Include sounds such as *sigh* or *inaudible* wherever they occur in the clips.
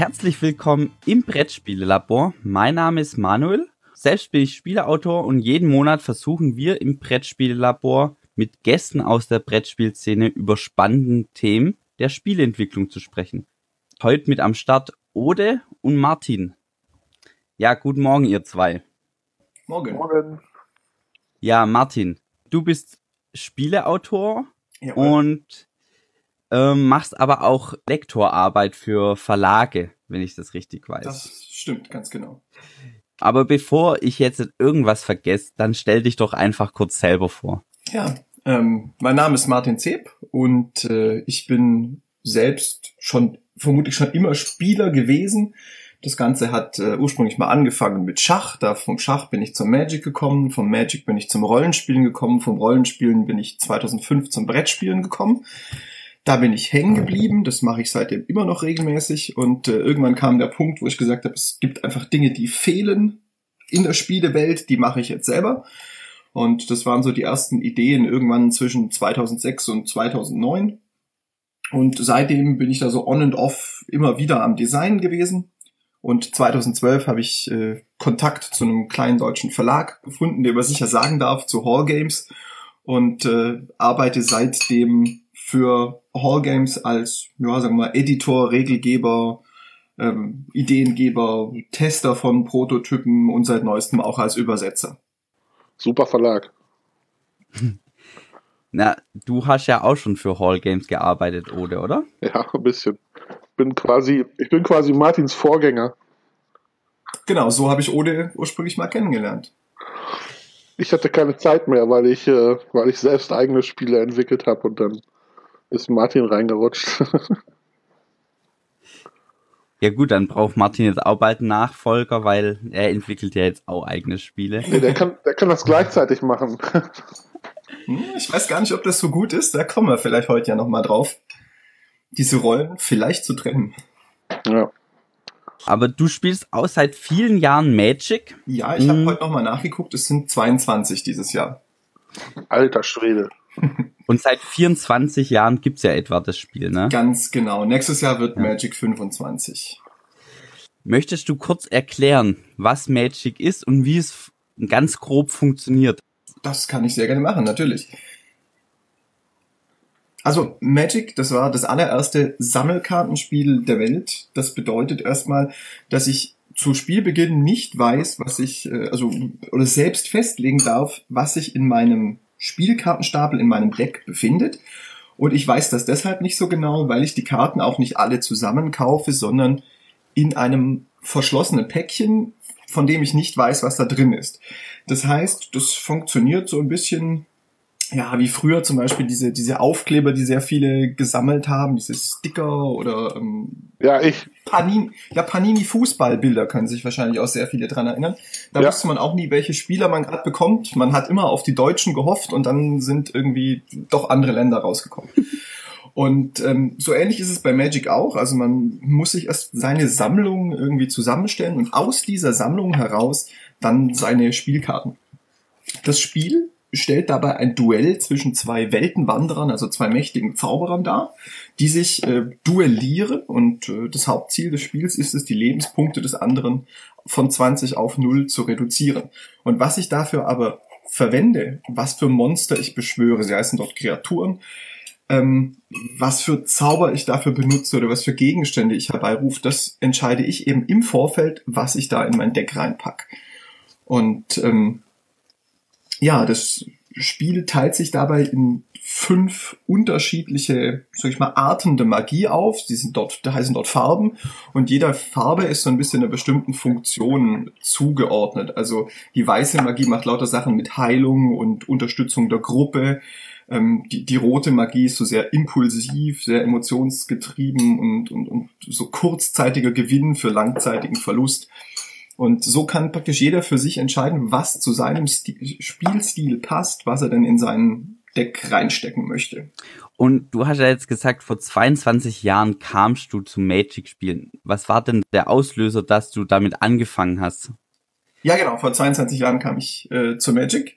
Herzlich willkommen im Brettspielelabor. Mein Name ist Manuel. Selbst bin ich Spieleautor und jeden Monat versuchen wir im Brettspielelabor mit Gästen aus der Brettspielszene über spannende Themen der Spieleentwicklung zu sprechen. Heute mit am Start Ode und Martin. Ja, guten Morgen, ihr zwei. Morgen. Morgen. Ja, Martin, du bist Spieleautor Jawohl. und äh, machst aber auch Lektorarbeit für Verlage, wenn ich das richtig weiß. Das stimmt, ganz genau. Aber bevor ich jetzt irgendwas vergesse, dann stell dich doch einfach kurz selber vor. Ja, ähm, mein Name ist Martin Zeb und äh, ich bin selbst schon vermutlich schon immer Spieler gewesen. Das Ganze hat äh, ursprünglich mal angefangen mit Schach. Da vom Schach bin ich zum Magic gekommen, vom Magic bin ich zum Rollenspielen gekommen, vom Rollenspielen bin ich 2005 zum Brettspielen gekommen. Da bin ich hängen geblieben, das mache ich seitdem immer noch regelmäßig und äh, irgendwann kam der Punkt, wo ich gesagt habe, es gibt einfach Dinge, die fehlen in der Spielewelt, die mache ich jetzt selber. Und das waren so die ersten Ideen irgendwann zwischen 2006 und 2009. Und seitdem bin ich da so on and off immer wieder am Design gewesen. Und 2012 habe ich äh, Kontakt zu einem kleinen deutschen Verlag gefunden, der man sicher sagen darf, zu Hall Games. Und äh, arbeite seitdem für Hall Games als, ja, sagen wir mal, Editor, Regelgeber, ähm, Ideengeber, Tester von Prototypen und seit neuestem auch als Übersetzer. Super Verlag. *laughs* Na, du hast ja auch schon für Hall Games gearbeitet, Ode, oder? Ja, ein bisschen. Bin quasi, ich bin quasi Martins Vorgänger. Genau, so habe ich Ode ursprünglich mal kennengelernt. Ich hatte keine Zeit mehr, weil ich, äh, weil ich selbst eigene Spiele entwickelt habe und dann ist Martin reingerutscht. Ja gut, dann braucht Martin jetzt auch bald einen Nachfolger, weil er entwickelt ja jetzt auch eigene Spiele. Nee, der kann, der kann das gleichzeitig machen. Hm, ich weiß gar nicht, ob das so gut ist. Da kommen wir vielleicht heute ja nochmal drauf. Diese Rollen vielleicht zu trennen. Ja. Aber du spielst auch seit vielen Jahren Magic. Ja, ich habe hm. heute nochmal nachgeguckt. Es sind 22 dieses Jahr. Alter Schwede. *laughs* Und seit 24 Jahren gibt's ja etwa das Spiel, ne? Ganz genau. Nächstes Jahr wird ja. Magic 25. Möchtest du kurz erklären, was Magic ist und wie es ganz grob funktioniert? Das kann ich sehr gerne machen, natürlich. Also Magic, das war das allererste Sammelkartenspiel der Welt. Das bedeutet erstmal, dass ich zu Spielbeginn nicht weiß, was ich, äh, also, oder selbst festlegen darf, was ich in meinem Spielkartenstapel in meinem Deck befindet. Und ich weiß das deshalb nicht so genau, weil ich die Karten auch nicht alle zusammen kaufe, sondern in einem verschlossenen Päckchen, von dem ich nicht weiß, was da drin ist. Das heißt, das funktioniert so ein bisschen ja, wie früher zum Beispiel diese, diese Aufkleber, die sehr viele gesammelt haben, diese Sticker oder ähm, ja, ich. Panini, ja, Panini-Fußballbilder können sich wahrscheinlich auch sehr viele dran erinnern. Da ja. wusste man auch nie, welche Spieler man gerade bekommt. Man hat immer auf die Deutschen gehofft und dann sind irgendwie doch andere Länder rausgekommen. Und ähm, so ähnlich ist es bei Magic auch. Also man muss sich erst seine Sammlung irgendwie zusammenstellen und aus dieser Sammlung heraus dann seine Spielkarten. Das Spiel stellt dabei ein Duell zwischen zwei Weltenwanderern, also zwei mächtigen Zauberern dar, die sich äh, duellieren und äh, das Hauptziel des Spiels ist es, die Lebenspunkte des anderen von 20 auf 0 zu reduzieren. Und was ich dafür aber verwende, was für Monster ich beschwöre, sie heißen dort Kreaturen, ähm, was für Zauber ich dafür benutze oder was für Gegenstände ich herbeirufe, das entscheide ich eben im Vorfeld, was ich da in mein Deck reinpack. Und ähm, ja, das Spiel teilt sich dabei in fünf unterschiedliche, sag ich mal, Arten der Magie auf. Die sind dort, da heißen dort Farben und jeder Farbe ist so ein bisschen einer bestimmten Funktion zugeordnet. Also die weiße Magie macht lauter Sachen mit Heilung und Unterstützung der Gruppe. Ähm, die, die rote Magie ist so sehr impulsiv, sehr emotionsgetrieben und, und, und so kurzzeitiger Gewinn für langzeitigen Verlust. Und so kann praktisch jeder für sich entscheiden, was zu seinem Stil, Spielstil passt, was er denn in seinen Deck reinstecken möchte. Und du hast ja jetzt gesagt, vor 22 Jahren kamst du zum Magic-Spielen. Was war denn der Auslöser, dass du damit angefangen hast? Ja, genau, vor 22 Jahren kam ich äh, zu Magic.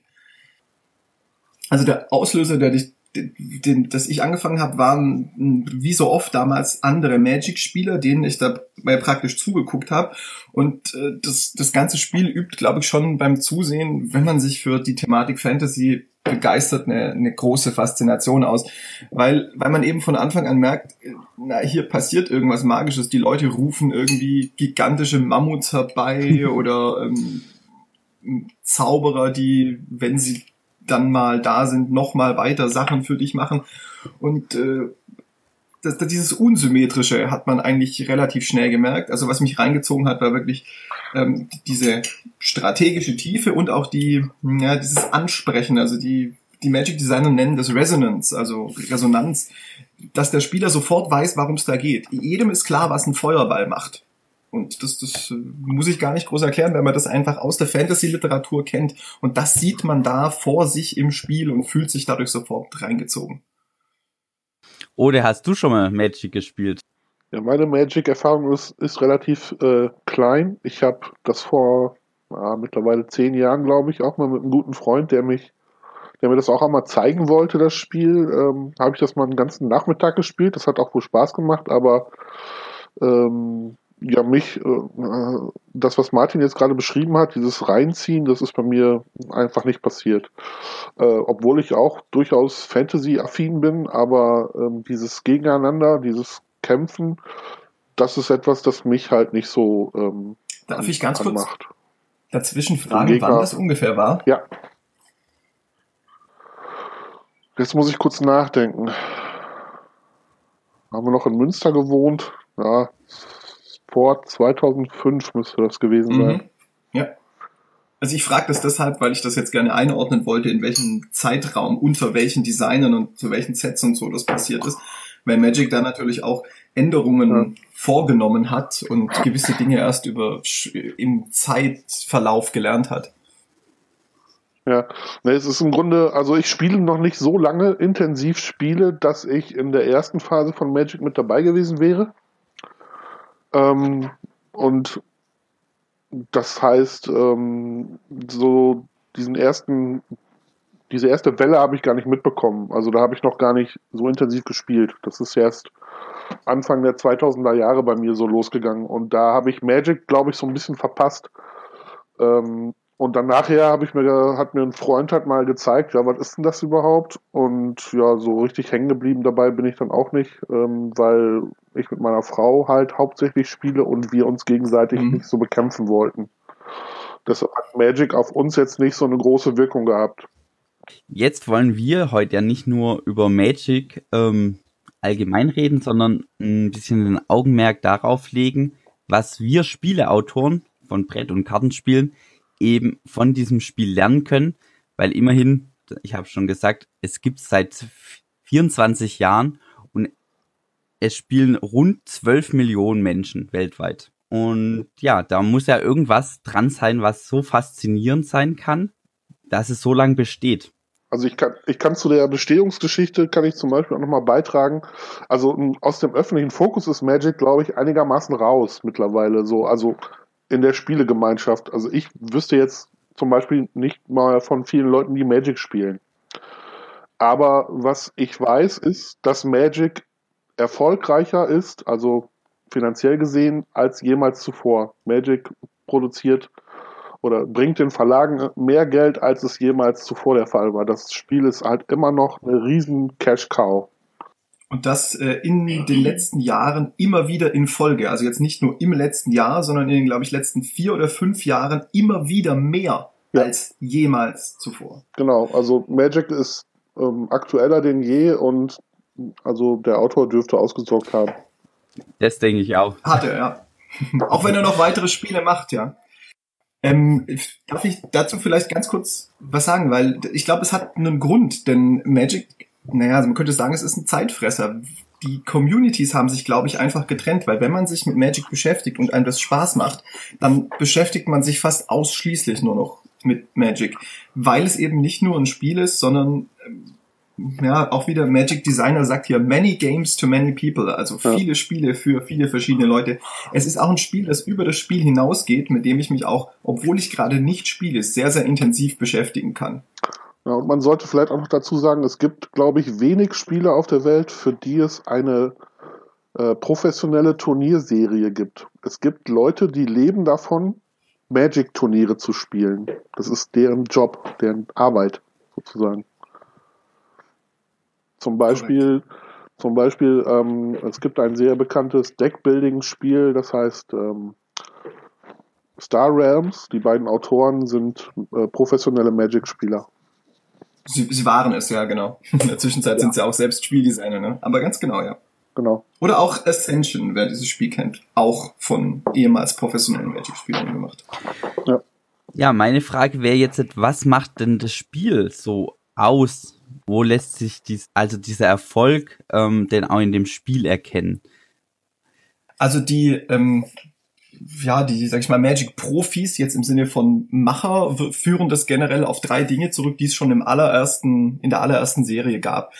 Also der Auslöser, der dich den, das ich angefangen habe, waren wie so oft damals andere Magic-Spieler, denen ich dabei praktisch zugeguckt habe. Und äh, das, das ganze Spiel übt, glaube ich, schon beim Zusehen, wenn man sich für die Thematik Fantasy begeistert, eine, eine große Faszination aus. Weil, weil man eben von Anfang an merkt, na, hier passiert irgendwas Magisches. Die Leute rufen irgendwie gigantische Mammuts herbei *laughs* oder ähm, Zauberer, die, wenn sie dann mal da sind, noch mal weiter Sachen für dich machen. Und äh, das, das, dieses Unsymmetrische hat man eigentlich relativ schnell gemerkt. Also was mich reingezogen hat, war wirklich ähm, diese strategische Tiefe und auch die, ja, dieses Ansprechen, also die, die Magic Designer nennen das Resonance, also Resonanz, dass der Spieler sofort weiß, warum es da geht. Jedem ist klar, was ein Feuerball macht. Und das, das äh, muss ich gar nicht groß erklären, wenn man das einfach aus der Fantasy-Literatur kennt. Und das sieht man da vor sich im Spiel und fühlt sich dadurch sofort reingezogen. Oder hast du schon mal Magic gespielt? Ja, meine Magic-Erfahrung ist, ist relativ äh, klein. Ich habe das vor ja, mittlerweile zehn Jahren, glaube ich, auch mal mit einem guten Freund, der mich, der mir das auch einmal zeigen wollte, das Spiel, ähm, habe ich das mal einen ganzen Nachmittag gespielt. Das hat auch wohl Spaß gemacht, aber ähm, ja, mich, äh, das, was Martin jetzt gerade beschrieben hat, dieses Reinziehen, das ist bei mir einfach nicht passiert. Äh, obwohl ich auch durchaus Fantasy-affin bin, aber ähm, dieses Gegeneinander, dieses Kämpfen, das ist etwas, das mich halt nicht so ähm, Darf ich ganz anmacht. kurz dazwischen fragen, wann das ungefähr war? Ja. Jetzt muss ich kurz nachdenken. Haben wir noch in Münster gewohnt? Ja, vor 2005 müsste das gewesen sein. Mhm. Ja. Also ich frage das deshalb, weil ich das jetzt gerne einordnen wollte, in welchem Zeitraum, unter welchen Designern und zu welchen Sets und so das passiert ist. Weil Magic da natürlich auch Änderungen ja. vorgenommen hat und gewisse Dinge erst über im Zeitverlauf gelernt hat. Ja, es ist im Grunde, also ich spiele noch nicht so lange intensiv Spiele, dass ich in der ersten Phase von Magic mit dabei gewesen wäre. Ähm, und das heißt, ähm, so diesen ersten, diese erste Welle habe ich gar nicht mitbekommen. Also da habe ich noch gar nicht so intensiv gespielt. Das ist erst Anfang der 2000er Jahre bei mir so losgegangen. Und da habe ich Magic, glaube ich, so ein bisschen verpasst. Ähm, und dann nachher habe ich mir, hat mir ein Freund halt mal gezeigt, ja, was ist denn das überhaupt? Und ja, so richtig hängen geblieben dabei bin ich dann auch nicht, ähm, weil ich mit meiner Frau halt hauptsächlich spiele und wir uns gegenseitig mhm. nicht so bekämpfen wollten. Das hat Magic auf uns jetzt nicht so eine große Wirkung gehabt. Jetzt wollen wir heute ja nicht nur über Magic ähm, allgemein reden, sondern ein bisschen den Augenmerk darauf legen, was wir Spieleautoren von Brett- und Kartenspielen eben von diesem Spiel lernen können, weil immerhin, ich habe schon gesagt, es gibt seit 24 Jahren es spielen rund 12 Millionen Menschen weltweit. Und ja, da muss ja irgendwas dran sein, was so faszinierend sein kann, dass es so lange besteht. Also ich kann, ich kann zu der Bestehungsgeschichte kann ich zum Beispiel auch nochmal beitragen. Also aus dem öffentlichen Fokus ist Magic, glaube ich, einigermaßen raus mittlerweile. So, also in der Spielegemeinschaft. Also ich wüsste jetzt zum Beispiel nicht mal von vielen Leuten, die Magic spielen. Aber was ich weiß, ist, dass Magic erfolgreicher ist, also finanziell gesehen, als jemals zuvor. Magic produziert oder bringt den Verlagen mehr Geld, als es jemals zuvor der Fall war. Das Spiel ist halt immer noch eine riesen Cash-Cow. Und das äh, in den letzten Jahren immer wieder in Folge. Also jetzt nicht nur im letzten Jahr, sondern in den, glaube ich, letzten vier oder fünf Jahren immer wieder mehr ja. als jemals zuvor. Genau, also Magic ist ähm, aktueller denn je und also der Autor dürfte ausgesorgt haben. Das denke ich auch. Hat er, ja. *laughs* auch wenn er noch weitere Spiele macht, ja. Ähm, darf ich dazu vielleicht ganz kurz was sagen, weil ich glaube, es hat einen Grund, denn Magic naja, also man könnte sagen, es ist ein Zeitfresser. Die Communities haben sich, glaube ich, einfach getrennt, weil wenn man sich mit Magic beschäftigt und einem das Spaß macht, dann beschäftigt man sich fast ausschließlich nur noch mit Magic, weil es eben nicht nur ein Spiel ist, sondern ähm, ja, auch wieder Magic Designer sagt hier many games to many people, also viele Spiele für viele verschiedene Leute. Es ist auch ein Spiel, das über das Spiel hinausgeht, mit dem ich mich auch, obwohl ich gerade nicht spiele, sehr, sehr intensiv beschäftigen kann. Ja, und man sollte vielleicht auch noch dazu sagen, es gibt, glaube ich, wenig Spiele auf der Welt, für die es eine äh, professionelle Turnierserie gibt. Es gibt Leute, die leben davon, Magic-Turniere zu spielen. Das ist deren Job, deren Arbeit sozusagen. Zum Beispiel, zum Beispiel, ähm, es gibt ein sehr bekanntes Deckbuilding-Spiel, das heißt ähm, Star Realms. Die beiden Autoren sind äh, professionelle Magic-Spieler. Sie, sie waren es, ja, genau. *laughs* In der Zwischenzeit ja. sind sie auch selbst Spieldesigner, ne? Aber ganz genau, ja. Genau. Oder auch Ascension, wer dieses Spiel kennt. Auch von ehemals professionellen Magic-Spielern gemacht. Ja. Ja, meine Frage wäre jetzt, was macht denn das Spiel so aus? Wo lässt sich dies, also dieser Erfolg ähm, denn auch in dem Spiel erkennen? Also die, ähm, ja, die, sag ich mal, Magic-Profis jetzt im Sinne von Macher führen das generell auf drei Dinge zurück, die es schon im allerersten, in der allerersten Serie gab.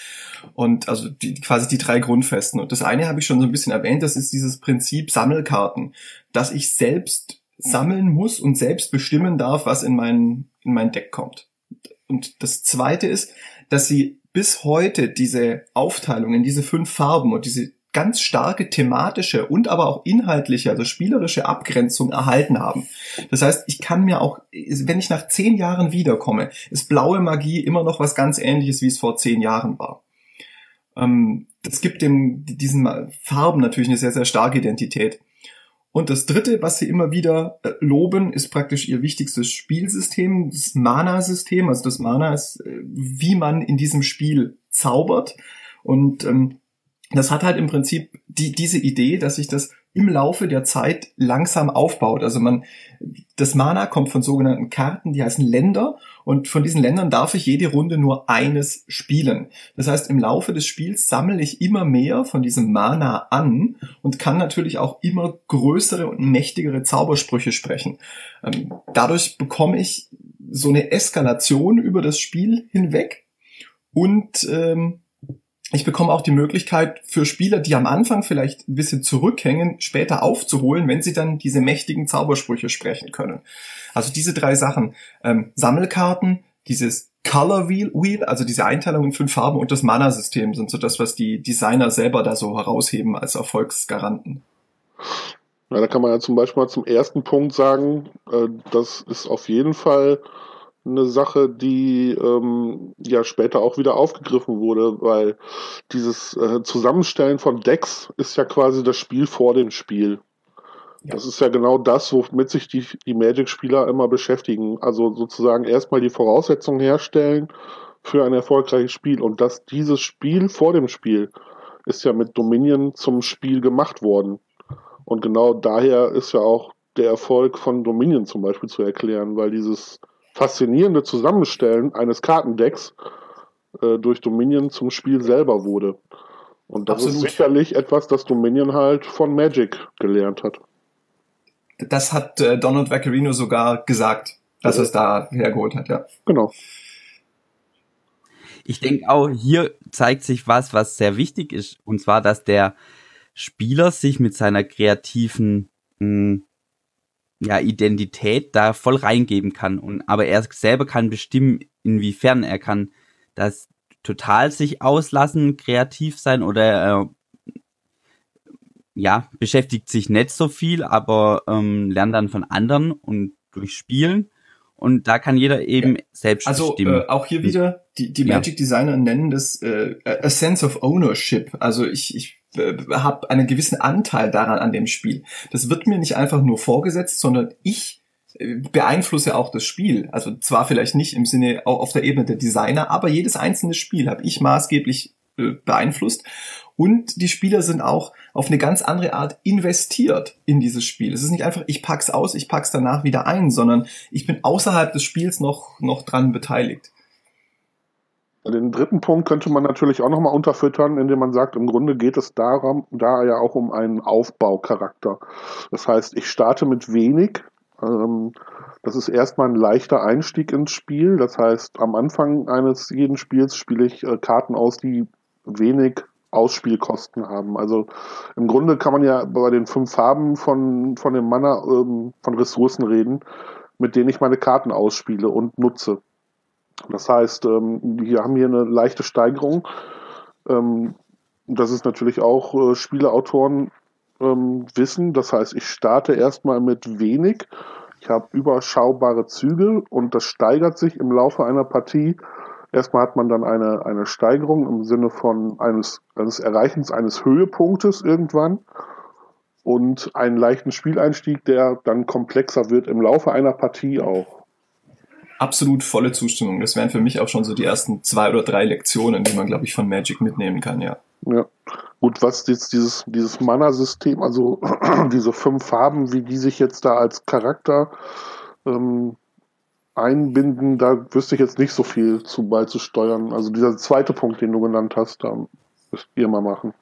Und also die, quasi die drei Grundfesten. Und das eine habe ich schon so ein bisschen erwähnt, das ist dieses Prinzip Sammelkarten, dass ich selbst sammeln muss und selbst bestimmen darf, was in mein, in mein Deck kommt. Und das zweite ist, dass sie bis heute diese Aufteilung in diese fünf Farben und diese ganz starke thematische und aber auch inhaltliche, also spielerische Abgrenzung erhalten haben. Das heißt, ich kann mir auch, wenn ich nach zehn Jahren wiederkomme, ist blaue Magie immer noch was ganz ähnliches, wie es vor zehn Jahren war. Ähm, das gibt dem, diesen Farben natürlich eine sehr, sehr starke Identität. Und das dritte, was sie immer wieder äh, loben, ist praktisch ihr wichtigstes Spielsystem, das Mana-System. Also das Mana ist, äh, wie man in diesem Spiel zaubert. Und ähm, das hat halt im Prinzip die, diese Idee, dass sich das im Laufe der Zeit langsam aufbaut. Also man, das Mana kommt von sogenannten Karten, die heißen Länder und von diesen Ländern darf ich jede Runde nur eines spielen. Das heißt, im Laufe des Spiels sammle ich immer mehr von diesem Mana an und kann natürlich auch immer größere und mächtigere Zaubersprüche sprechen. Ähm, dadurch bekomme ich so eine Eskalation über das Spiel hinweg und ähm, ich bekomme auch die Möglichkeit für Spieler, die am Anfang vielleicht ein bisschen zurückhängen, später aufzuholen, wenn sie dann diese mächtigen Zaubersprüche sprechen können. Also diese drei Sachen. Ähm, Sammelkarten, dieses Color Wheel, also diese Einteilung in fünf Farben und das Mana-System sind so das, was die Designer selber da so herausheben als Erfolgsgaranten. Ja, da kann man ja zum Beispiel mal zum ersten Punkt sagen, äh, das ist auf jeden Fall eine Sache, die ähm, ja später auch wieder aufgegriffen wurde, weil dieses äh, Zusammenstellen von Decks ist ja quasi das Spiel vor dem Spiel. Ja. Das ist ja genau das, womit sich die, die Magic-Spieler immer beschäftigen. Also sozusagen erstmal die Voraussetzungen herstellen für ein erfolgreiches Spiel. Und dass dieses Spiel vor dem Spiel ist ja mit Dominion zum Spiel gemacht worden. Und genau daher ist ja auch der Erfolg von Dominion zum Beispiel zu erklären, weil dieses faszinierende Zusammenstellen eines Kartendecks äh, durch Dominion zum Spiel selber wurde. Und das Absolut. ist sicherlich etwas, das Dominion halt von Magic gelernt hat. Das hat äh, Donald Vaccarino sogar gesagt, dass er es da hergeholt hat, ja. Genau. Ich denke auch, hier zeigt sich was, was sehr wichtig ist, und zwar, dass der Spieler sich mit seiner kreativen mh, hm, ja, Identität da voll reingeben kann. Und, aber er selber kann bestimmen, inwiefern er kann das total sich auslassen, kreativ sein oder äh, ja, beschäftigt sich nicht so viel, aber ähm, lernt dann von anderen und durch Spielen. Und da kann jeder eben ja. selbst also, bestimmen. Also äh, auch hier wieder, die, die Magic Designer nennen das äh, a sense of ownership. Also ich, ich habe einen gewissen Anteil daran an dem Spiel. Das wird mir nicht einfach nur vorgesetzt, sondern ich äh, beeinflusse auch das Spiel. Also zwar vielleicht nicht im Sinne auch auf der Ebene der Designer, aber jedes einzelne Spiel habe ich maßgeblich äh, beeinflusst. Und die Spieler sind auch auf eine ganz andere Art investiert in dieses Spiel. Es ist nicht einfach, ich pack's aus, ich pack's danach wieder ein, sondern ich bin außerhalb des Spiels noch, noch dran beteiligt. Den dritten Punkt könnte man natürlich auch nochmal unterfüttern, indem man sagt, im Grunde geht es darum, da ja auch um einen Aufbaucharakter. Das heißt, ich starte mit wenig. Ähm, das ist erstmal ein leichter Einstieg ins Spiel. Das heißt, am Anfang eines jeden Spiels spiele ich äh, Karten aus, die wenig Ausspielkosten haben. Also im Grunde kann man ja bei den fünf Farben von, von dem Mana ähm, von Ressourcen reden, mit denen ich meine Karten ausspiele und nutze. Das heißt, ähm, wir haben hier eine leichte Steigerung. Ähm, das ist natürlich auch äh, Spieleautoren ähm, wissen. Das heißt, ich starte erstmal mit wenig. Ich habe überschaubare Züge und das steigert sich im Laufe einer Partie. Erstmal hat man dann eine, eine Steigerung im Sinne von eines, eines Erreichens eines Höhepunktes irgendwann und einen leichten Spieleinstieg, der dann komplexer wird im Laufe einer Partie auch. Absolut volle Zustimmung. Das wären für mich auch schon so die ersten zwei oder drei Lektionen, die man, glaube ich, von Magic mitnehmen kann, ja. Ja. Gut, was jetzt dieses, dieses Mana-System, also *clears throat* diese fünf Farben, wie die sich jetzt da als Charakter ähm, einbinden, da wüsste ich jetzt nicht so viel zu beizusteuern. Also dieser zweite Punkt, den du genannt hast, da müsst ihr mal machen.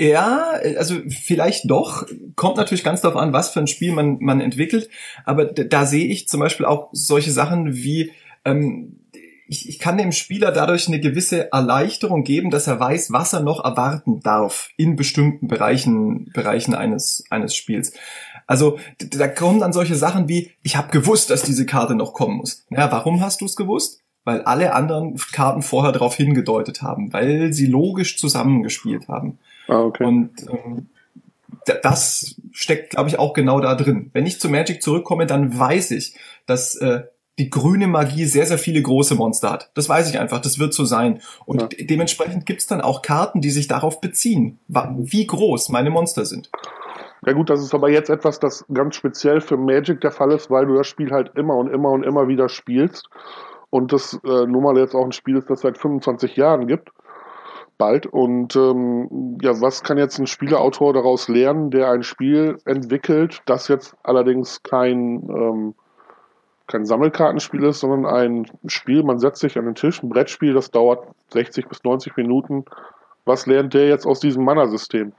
Ja, also vielleicht doch. Kommt natürlich ganz darauf an, was für ein Spiel man, man entwickelt. Aber da sehe ich zum Beispiel auch solche Sachen wie, ähm, ich, ich kann dem Spieler dadurch eine gewisse Erleichterung geben, dass er weiß, was er noch erwarten darf in bestimmten Bereichen, Bereichen eines, eines Spiels. Also da kommen dann solche Sachen wie, ich habe gewusst, dass diese Karte noch kommen muss. Ja, warum hast du es gewusst? Weil alle anderen Karten vorher darauf hingedeutet haben, weil sie logisch zusammengespielt haben. Ah, okay. Und ähm, das steckt, glaube ich, auch genau da drin. Wenn ich zu Magic zurückkomme, dann weiß ich, dass äh, die grüne Magie sehr, sehr viele große Monster hat. Das weiß ich einfach, das wird so sein. Und ja. dementsprechend gibt's dann auch Karten, die sich darauf beziehen, wie groß meine Monster sind. Ja gut, das ist aber jetzt etwas, das ganz speziell für Magic der Fall ist, weil du das Spiel halt immer und immer und immer wieder spielst. Und das äh, nun mal jetzt auch ein Spiel ist, das seit 25 Jahren gibt bald. Und ähm, ja, was kann jetzt ein Spieleautor daraus lernen, der ein Spiel entwickelt, das jetzt allerdings kein, ähm, kein Sammelkartenspiel ist, sondern ein Spiel, man setzt sich an den Tisch, ein Brettspiel, das dauert 60 bis 90 Minuten. Was lernt der jetzt aus diesem Mana-System?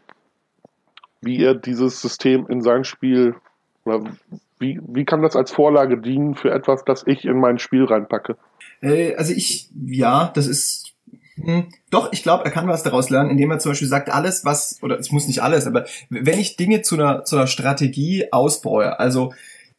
Wie er dieses System in sein Spiel oder wie, wie kann das als Vorlage dienen für etwas, das ich in mein Spiel reinpacke? Äh, also ich, ja, das ist doch, ich glaube, er kann was daraus lernen, indem er zum Beispiel sagt, alles, was, oder es muss nicht alles, aber wenn ich Dinge zu einer, zu einer Strategie ausbaue, also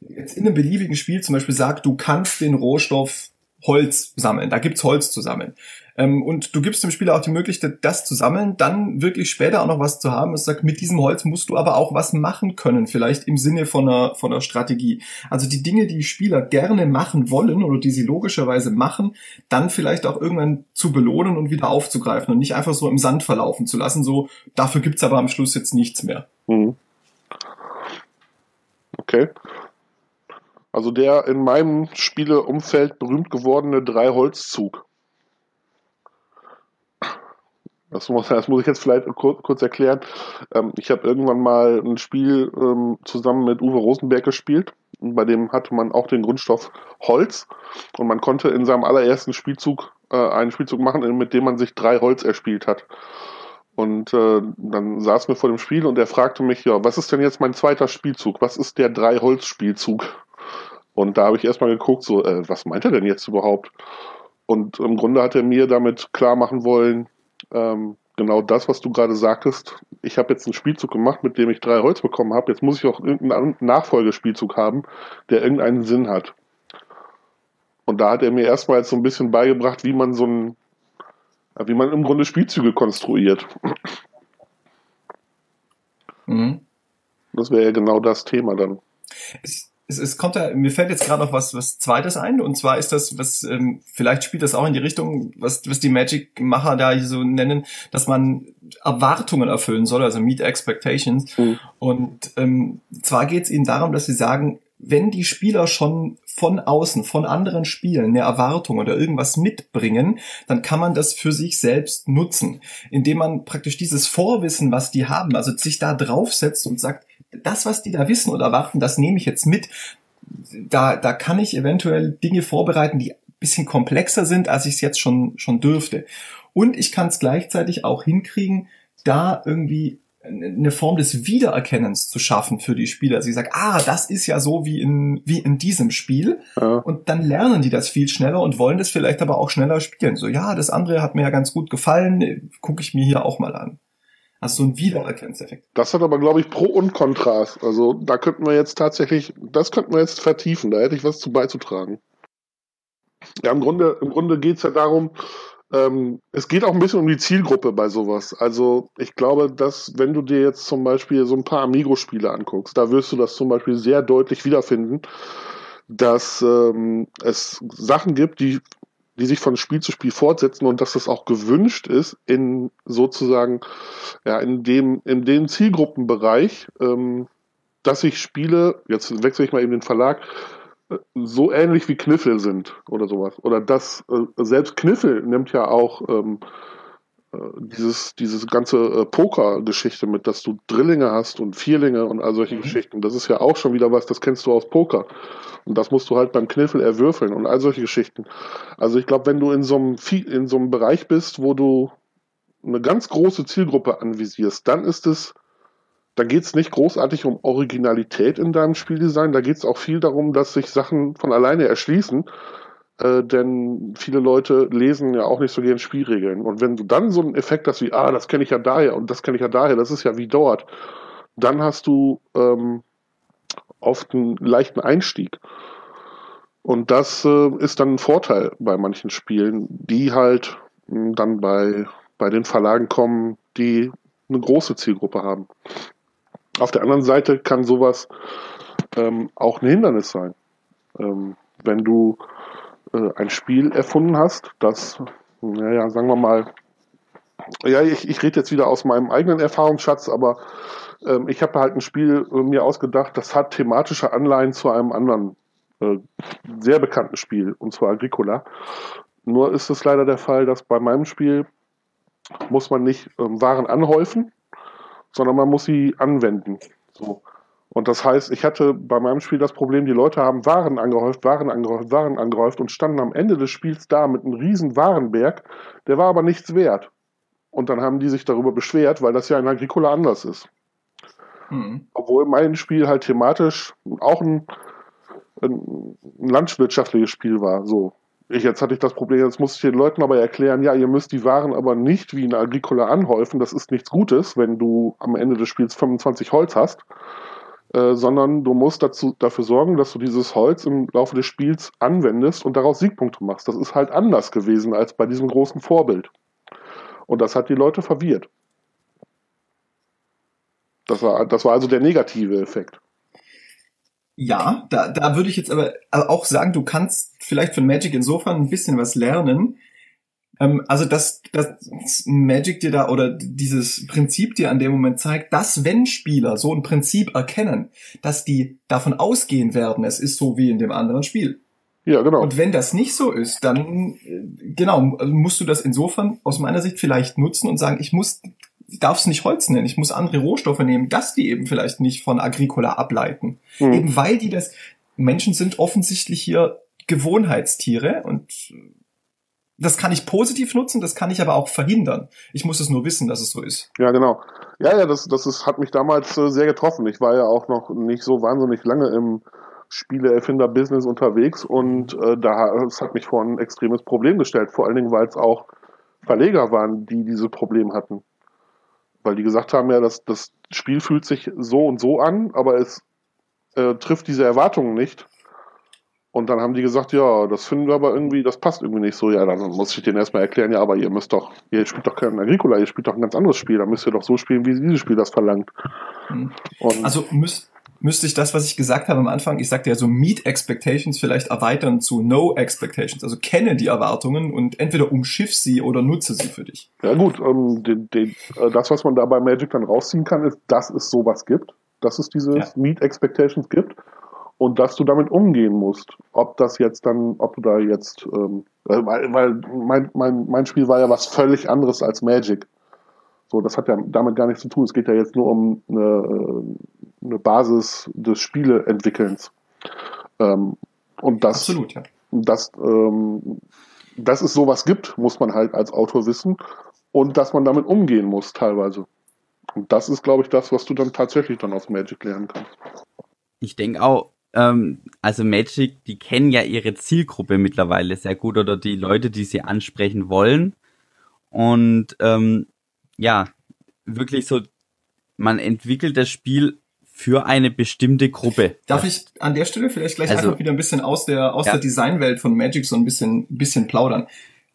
jetzt in einem beliebigen Spiel zum Beispiel sagt, du kannst den Rohstoff Holz sammeln, da gibt's Holz zu sammeln. Ähm, und du gibst dem Spieler auch die Möglichkeit, das zu sammeln, dann wirklich später auch noch was zu haben. Es sagt, mit diesem Holz musst du aber auch was machen können, vielleicht im Sinne von einer, von einer Strategie. Also die Dinge, die Spieler gerne machen wollen oder die sie logischerweise machen, dann vielleicht auch irgendwann zu belohnen und wieder aufzugreifen und nicht einfach so im Sand verlaufen zu lassen. So, dafür gibt's aber am Schluss jetzt nichts mehr. Mhm. Okay. Also der in meinem Spieleumfeld berühmt gewordene Drei-Holzzug. Das muss, das muss ich jetzt vielleicht kurz, kurz erklären. Ähm, ich habe irgendwann mal ein Spiel ähm, zusammen mit Uwe Rosenberg gespielt. Bei dem hatte man auch den Grundstoff Holz. Und man konnte in seinem allerersten Spielzug äh, einen Spielzug machen, mit dem man sich drei Holz erspielt hat. Und äh, dann saß mir vor dem Spiel und er fragte mich, ja, was ist denn jetzt mein zweiter Spielzug? Was ist der Drei-Holz-Spielzug? Und da habe ich erstmal geguckt, so, äh, was meint er denn jetzt überhaupt? Und im Grunde hat er mir damit klar machen wollen, ähm, genau das, was du gerade sagtest. Ich habe jetzt einen Spielzug gemacht, mit dem ich drei Holz bekommen habe. Jetzt muss ich auch irgendeinen Nachfolgespielzug haben, der irgendeinen Sinn hat. Und da hat er mir erstmal so ein bisschen beigebracht, wie man so ein, wie man im Grunde Spielzüge konstruiert. Mhm. Das wäre ja genau das Thema dann. Ich es, es kommt da, mir fällt jetzt gerade noch was, was Zweites ein, und zwar ist das, was, ähm, vielleicht spielt das auch in die Richtung, was, was die Magic-Macher da so nennen, dass man Erwartungen erfüllen soll, also Meet Expectations. Mhm. Und ähm, zwar geht es ihnen darum, dass sie sagen, wenn die Spieler schon von außen, von anderen Spielen eine Erwartung oder irgendwas mitbringen, dann kann man das für sich selbst nutzen, indem man praktisch dieses Vorwissen, was die haben, also sich da draufsetzt und sagt, das, was die da wissen oder erwarten, das nehme ich jetzt mit. Da, da kann ich eventuell Dinge vorbereiten, die ein bisschen komplexer sind, als ich es jetzt schon, schon dürfte. Und ich kann es gleichzeitig auch hinkriegen, da irgendwie eine Form des Wiedererkennens zu schaffen für die Spieler. Also ich sage, ah, das ist ja so wie in, wie in diesem Spiel. Ja. Und dann lernen die das viel schneller und wollen das vielleicht aber auch schneller spielen. So, ja, das andere hat mir ja ganz gut gefallen, gucke ich mir hier auch mal an. Hast du einen Wiedererkennungseffekt. Das hat aber, glaube ich, Pro und Kontrast. Also da könnten wir jetzt tatsächlich, das könnten wir jetzt vertiefen. Da hätte ich was zu beizutragen. Ja, im Grunde, im Grunde geht es ja darum, ähm, es geht auch ein bisschen um die Zielgruppe bei sowas. Also ich glaube, dass wenn du dir jetzt zum Beispiel so ein paar Amigo-Spiele anguckst, da wirst du das zum Beispiel sehr deutlich wiederfinden, dass ähm, es Sachen gibt, die, die sich von Spiel zu Spiel fortsetzen und dass das auch gewünscht ist in sozusagen ja in dem in dem Zielgruppenbereich, ähm, dass ich Spiele, jetzt wechsle ich mal eben den Verlag, so ähnlich wie Kniffel sind oder sowas. Oder das, äh, selbst Kniffel nimmt ja auch ähm, äh, dieses, dieses ganze äh, Poker-Geschichte mit, dass du Drillinge hast und Vierlinge und all solche mhm. Geschichten. Das ist ja auch schon wieder was, das kennst du aus Poker. Und das musst du halt beim Kniffel erwürfeln und all solche Geschichten. Also ich glaube, wenn du in so einem, in so einem Bereich bist, wo du eine ganz große Zielgruppe anvisierst, dann ist es da geht es nicht großartig um Originalität in deinem Spieldesign, da geht es auch viel darum, dass sich Sachen von alleine erschließen, äh, denn viele Leute lesen ja auch nicht so gern Spielregeln. Und wenn du dann so einen Effekt hast wie, ah, das kenne ich ja daher und das kenne ich ja daher, das ist ja wie dort, dann hast du ähm, oft einen leichten Einstieg. Und das äh, ist dann ein Vorteil bei manchen Spielen, die halt hm, dann bei, bei den Verlagen kommen, die eine große Zielgruppe haben. Auf der anderen Seite kann sowas ähm, auch ein Hindernis sein. Ähm, wenn du äh, ein Spiel erfunden hast, das, naja, sagen wir mal, ja, ich, ich rede jetzt wieder aus meinem eigenen Erfahrungsschatz, aber ähm, ich habe halt ein Spiel äh, mir ausgedacht, das hat thematische Anleihen zu einem anderen äh, sehr bekannten Spiel, und zwar Agricola. Nur ist es leider der Fall, dass bei meinem Spiel muss man nicht ähm, Waren anhäufen, sondern man muss sie anwenden. So. Und das heißt, ich hatte bei meinem Spiel das Problem, die Leute haben Waren angehäuft, Waren angehäuft, Waren angehäuft und standen am Ende des Spiels da mit einem riesen Warenberg, der war aber nichts wert. Und dann haben die sich darüber beschwert, weil das ja in Agricola anders ist. Mhm. Obwohl mein Spiel halt thematisch auch ein, ein landwirtschaftliches Spiel war. So. Ich, jetzt hatte ich das Problem, jetzt muss ich den Leuten aber erklären, ja, ihr müsst die Waren aber nicht wie in Agricola anhäufen, das ist nichts Gutes, wenn du am Ende des Spiels 25 Holz hast, äh, sondern du musst dazu, dafür sorgen, dass du dieses Holz im Laufe des Spiels anwendest und daraus Siegpunkte machst. Das ist halt anders gewesen als bei diesem großen Vorbild. Und das hat die Leute verwirrt. Das war, das war also der negative Effekt. Ja, da, da würde ich jetzt aber auch sagen, du kannst vielleicht von Magic insofern ein bisschen was lernen. Ähm, also, dass, dass Magic dir da oder dieses Prinzip dir an dem Moment zeigt, dass wenn Spieler so ein Prinzip erkennen, dass die davon ausgehen werden, es ist so wie in dem anderen Spiel. Ja, genau. Und wenn das nicht so ist, dann äh, genau musst du das insofern aus meiner Sicht vielleicht nutzen und sagen, ich muss darf es nicht Holz nennen, ich muss andere Rohstoffe nehmen, dass die eben vielleicht nicht von Agricola ableiten. Mhm. Eben weil die das, Menschen sind offensichtlich hier Gewohnheitstiere und das kann ich positiv nutzen, das kann ich aber auch verhindern. Ich muss es nur wissen, dass es so ist. Ja, genau. Ja, ja, das, das ist, hat mich damals äh, sehr getroffen. Ich war ja auch noch nicht so wahnsinnig lange im Spieleerfinder-Business unterwegs und äh, da es hat mich vor ein extremes Problem gestellt. Vor allen Dingen, weil es auch Verleger waren, die diese Probleme hatten. Weil die gesagt haben, ja, das, das Spiel fühlt sich so und so an, aber es äh, trifft diese Erwartungen nicht. Und dann haben die gesagt, ja, das finden wir aber irgendwie, das passt irgendwie nicht so. Ja, dann muss ich denen erstmal erklären, ja, aber ihr müsst doch, ihr spielt doch kein Agricola, ihr spielt doch ein ganz anderes Spiel, dann müsst ihr doch so spielen, wie dieses Spiel das verlangt. Mhm. also müsst, müsste ich das, was ich gesagt habe am Anfang, ich sagte ja so Meet Expectations vielleicht erweitern zu No Expectations. Also kenne die Erwartungen und entweder umschiff sie oder nutze sie für dich. Ja gut, ähm, den, den, äh, das, was man da bei Magic dann rausziehen kann, ist, dass es sowas gibt, dass es diese ja. Meet Expectations gibt und dass du damit umgehen musst. Ob das jetzt dann, ob du da jetzt, ähm, weil, weil mein, mein, mein Spiel war ja was völlig anderes als Magic. So, das hat ja damit gar nichts zu tun. Es geht ja jetzt nur um eine, äh, eine Basis des Spieleentwickelns. Ähm, und das, Absolut, ja. das, ähm, dass es sowas gibt, muss man halt als Autor wissen und dass man damit umgehen muss teilweise. Und das ist, glaube ich, das, was du dann tatsächlich dann aus Magic lernen kannst. Ich denke auch, ähm, also Magic, die kennen ja ihre Zielgruppe mittlerweile sehr gut oder die Leute, die sie ansprechen wollen. Und ähm, ja, wirklich so, man entwickelt das Spiel für eine bestimmte Gruppe. Darf ich an der Stelle vielleicht gleich also, einfach wieder ein bisschen aus der aus ja. der Designwelt von Magic so ein bisschen bisschen plaudern?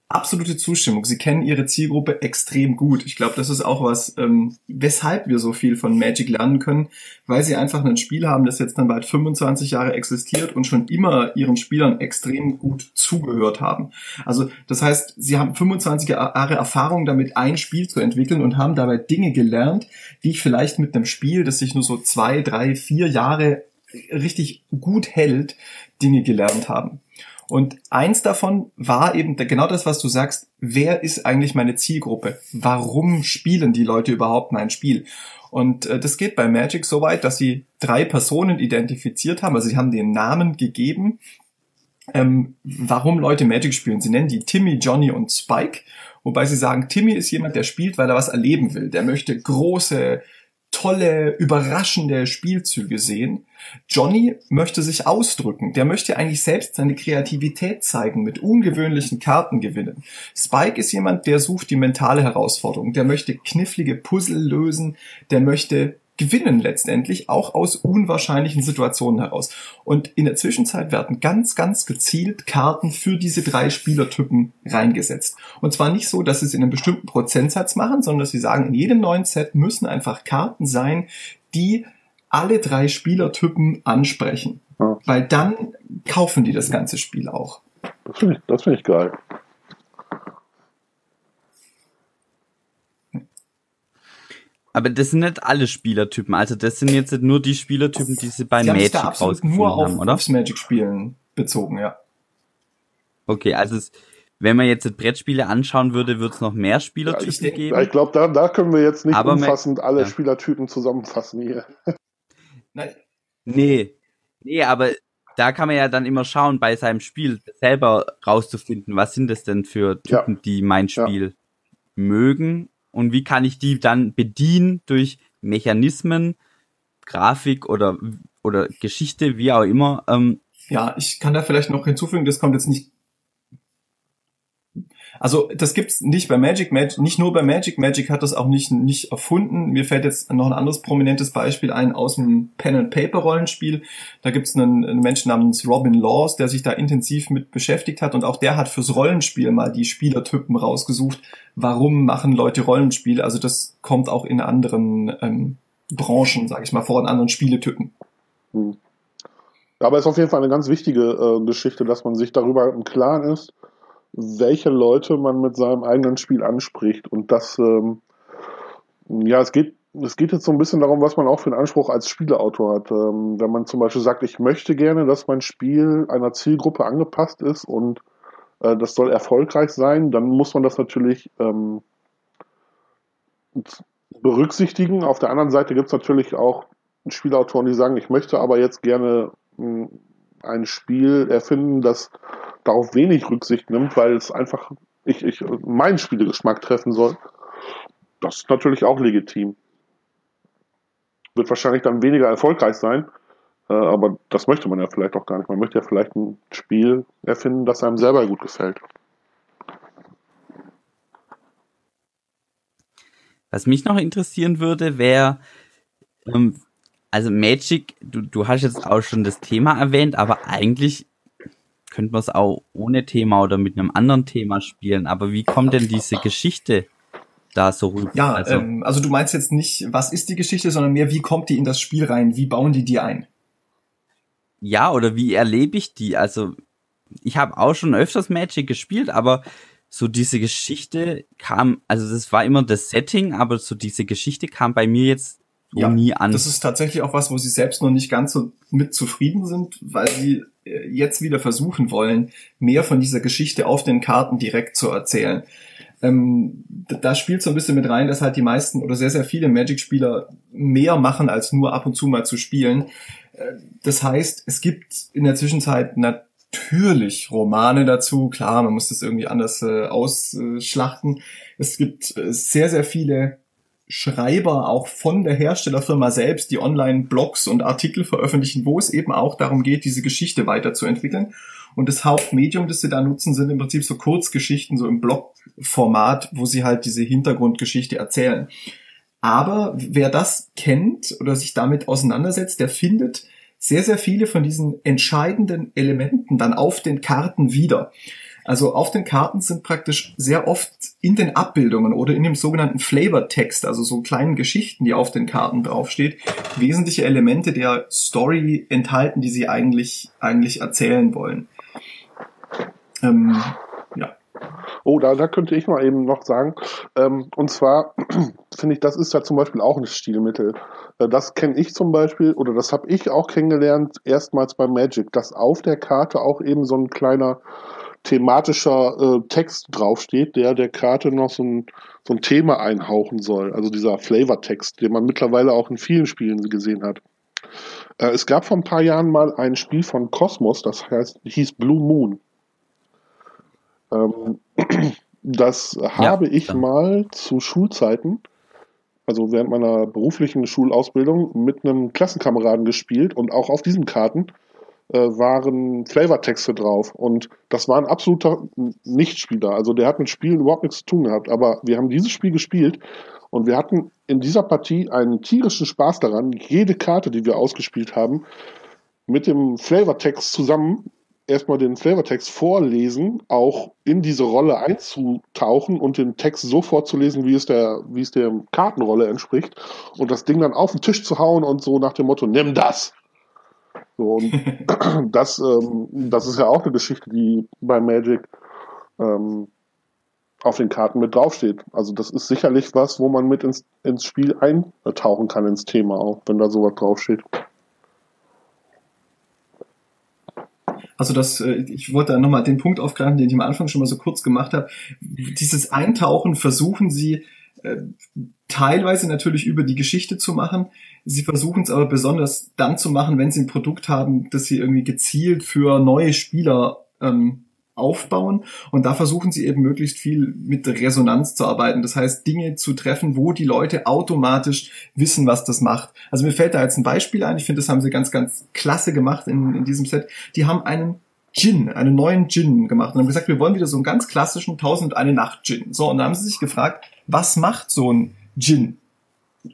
Absolute Zustimmung. Sie kennen ihre Zielgruppe extrem gut. Ich glaube, das ist auch was, ähm, weshalb wir so viel von Magic lernen können, weil sie einfach ein Spiel haben, das jetzt dann bald 25 Jahre existiert und schon immer ihren Spielern extrem gut zugehört haben. Also das heißt, sie haben 25 Jahre Erfahrung damit, ein Spiel zu entwickeln und haben dabei Dinge gelernt, die ich vielleicht mit einem Spiel, das sich nur so zwei, drei, vier Jahre richtig gut hält, Dinge gelernt haben. Und eins davon war eben genau das, was du sagst. Wer ist eigentlich meine Zielgruppe? Warum spielen die Leute überhaupt mein Spiel? Und äh, das geht bei Magic so weit, dass sie drei Personen identifiziert haben. Also sie haben den Namen gegeben, ähm, warum Leute Magic spielen. Sie nennen die Timmy, Johnny und Spike. Wobei sie sagen, Timmy ist jemand, der spielt, weil er was erleben will. Der möchte große, tolle, überraschende Spielzüge sehen. Johnny möchte sich ausdrücken. Der möchte eigentlich selbst seine Kreativität zeigen, mit ungewöhnlichen Karten gewinnen. Spike ist jemand, der sucht die mentale Herausforderung. Der möchte knifflige Puzzle lösen. Der möchte gewinnen letztendlich auch aus unwahrscheinlichen Situationen heraus. Und in der Zwischenzeit werden ganz, ganz gezielt Karten für diese drei Spielertypen reingesetzt. Und zwar nicht so, dass sie es in einem bestimmten Prozentsatz machen, sondern dass sie sagen, in jedem neuen Set müssen einfach Karten sein, die alle drei Spielertypen ansprechen. Ja. Weil dann kaufen die das ganze Spiel auch. Das finde ich, find ich geil. Aber das sind nicht alle Spielertypen. Also das sind jetzt nur die Spielertypen, die sie bei sie Magic haben rausgefunden nur auf, haben, oder? aufs Magic-Spielen bezogen, ja. Okay, also es, wenn man jetzt Brettspiele anschauen würde, würde es noch mehr Spielertypen ja, ich, geben. Ich glaube, da, da können wir jetzt nicht Aber umfassend alle ja. Spielertypen zusammenfassen hier. Nein. Nee. Nee, aber da kann man ja dann immer schauen, bei seinem Spiel selber rauszufinden, was sind das denn für Typen, ja. die mein Spiel mögen und wie kann ich die dann bedienen durch Mechanismen, Grafik oder, oder Geschichte, wie auch immer. Ähm, ja, ich kann da vielleicht noch hinzufügen, das kommt jetzt nicht also das gibt's nicht bei Magic, Magic, nicht nur bei Magic. Magic hat das auch nicht nicht erfunden. Mir fällt jetzt noch ein anderes prominentes Beispiel ein aus dem Pen and Paper Rollenspiel. Da gibt's einen, einen Menschen namens Robin Laws, der sich da intensiv mit beschäftigt hat und auch der hat fürs Rollenspiel mal die Spielertypen rausgesucht. Warum machen Leute Rollenspiele? Also das kommt auch in anderen ähm, Branchen, sage ich mal, vor in anderen Spieletypen. Hm. Aber es ist auf jeden Fall eine ganz wichtige äh, Geschichte, dass man sich darüber im Klaren ist, welche Leute man mit seinem eigenen Spiel anspricht. Und das, ähm, ja, es geht, es geht jetzt so ein bisschen darum, was man auch für einen Anspruch als Spieleautor hat. Ähm, wenn man zum Beispiel sagt, ich möchte gerne, dass mein Spiel einer Zielgruppe angepasst ist und äh, das soll erfolgreich sein, dann muss man das natürlich ähm, berücksichtigen. Auf der anderen Seite gibt es natürlich auch Spielautoren, die sagen, ich möchte aber jetzt gerne mh, ein Spiel erfinden, das darauf wenig Rücksicht nimmt, weil es einfach ich, ich meinen Spielegeschmack treffen soll. Das ist natürlich auch legitim. Wird wahrscheinlich dann weniger erfolgreich sein, äh, aber das möchte man ja vielleicht auch gar nicht. Man möchte ja vielleicht ein Spiel erfinden, das einem selber gut gefällt. Was mich noch interessieren würde, wäre, ähm, also Magic, du, du hast jetzt auch schon das Thema erwähnt, aber eigentlich könnte man es auch ohne Thema oder mit einem anderen Thema spielen. Aber wie kommt denn diese Geschichte da so rüber? Ja, also, ähm, also du meinst jetzt nicht, was ist die Geschichte, sondern mehr, wie kommt die in das Spiel rein? Wie bauen die die ein? Ja, oder wie erlebe ich die? Also ich habe auch schon öfters Magic gespielt, aber so diese Geschichte kam, also das war immer das Setting, aber so diese Geschichte kam bei mir jetzt ja, nie an. Das ist tatsächlich auch was, wo sie selbst noch nicht ganz so mit zufrieden sind, weil sie jetzt wieder versuchen wollen, mehr von dieser Geschichte auf den Karten direkt zu erzählen. Ähm, da spielt so ein bisschen mit rein, dass halt die meisten oder sehr, sehr viele Magic-Spieler mehr machen, als nur ab und zu mal zu spielen. Äh, das heißt, es gibt in der Zwischenzeit natürlich Romane dazu. Klar, man muss das irgendwie anders äh, ausschlachten. Es gibt äh, sehr, sehr viele Schreiber auch von der Herstellerfirma selbst, die Online-Blogs und Artikel veröffentlichen, wo es eben auch darum geht, diese Geschichte weiterzuentwickeln. Und das Hauptmedium, das sie da nutzen, sind im Prinzip so Kurzgeschichten, so im Blogformat, wo sie halt diese Hintergrundgeschichte erzählen. Aber wer das kennt oder sich damit auseinandersetzt, der findet sehr, sehr viele von diesen entscheidenden Elementen dann auf den Karten wieder. Also auf den Karten sind praktisch sehr oft in den Abbildungen oder in dem sogenannten Flavor-Text, also so kleinen Geschichten, die auf den Karten draufsteht, wesentliche Elemente der Story enthalten, die sie eigentlich, eigentlich erzählen wollen. Ähm, ja. Oh, da, da könnte ich mal eben noch sagen, ähm, und zwar *clears throat* finde ich, das ist ja zum Beispiel auch ein Stilmittel. Äh, das kenne ich zum Beispiel, oder das habe ich auch kennengelernt, erstmals bei Magic, dass auf der Karte auch eben so ein kleiner thematischer äh, Text draufsteht, der der Karte noch so ein, so ein Thema einhauchen soll. Also dieser Flavor-Text, den man mittlerweile auch in vielen Spielen gesehen hat. Äh, es gab vor ein paar Jahren mal ein Spiel von Cosmos, das heißt, hieß Blue Moon. Ähm, *clears throat* das ja, habe ich dann. mal zu Schulzeiten, also während meiner beruflichen Schulausbildung, mit einem Klassenkameraden gespielt und auch auf diesen Karten waren Flavortexte drauf. Und das war ein absoluter Nichtspieler. Also der hat mit Spielen überhaupt nichts zu tun gehabt. Aber wir haben dieses Spiel gespielt und wir hatten in dieser Partie einen tierischen Spaß daran, jede Karte, die wir ausgespielt haben, mit dem Flavortext zusammen erstmal den Flavortext vorlesen, auch in diese Rolle einzutauchen und den Text so vorzulesen, wie es der, wie es der Kartenrolle entspricht und das Ding dann auf den Tisch zu hauen und so nach dem Motto, nimm das! So, und *laughs* das, ähm, das ist ja auch eine Geschichte, die bei Magic ähm, auf den Karten mit draufsteht. Also das ist sicherlich was, wo man mit ins, ins Spiel eintauchen kann, ins Thema auch, wenn da sowas draufsteht. Also das, äh, ich wollte da nochmal den Punkt aufgreifen, den ich am Anfang schon mal so kurz gemacht habe. Dieses Eintauchen versuchen sie teilweise natürlich über die Geschichte zu machen. Sie versuchen es aber besonders dann zu machen, wenn sie ein Produkt haben, das sie irgendwie gezielt für neue Spieler ähm, aufbauen. Und da versuchen sie eben möglichst viel mit Resonanz zu arbeiten. Das heißt, Dinge zu treffen, wo die Leute automatisch wissen, was das macht. Also mir fällt da jetzt ein Beispiel ein. Ich finde, das haben sie ganz, ganz klasse gemacht in, in diesem Set. Die haben einen Gin, einen neuen Gin gemacht und haben gesagt, wir wollen wieder so einen ganz klassischen Tausend eine Nacht Gin. So, und da haben sie sich gefragt, was macht so ein Gin?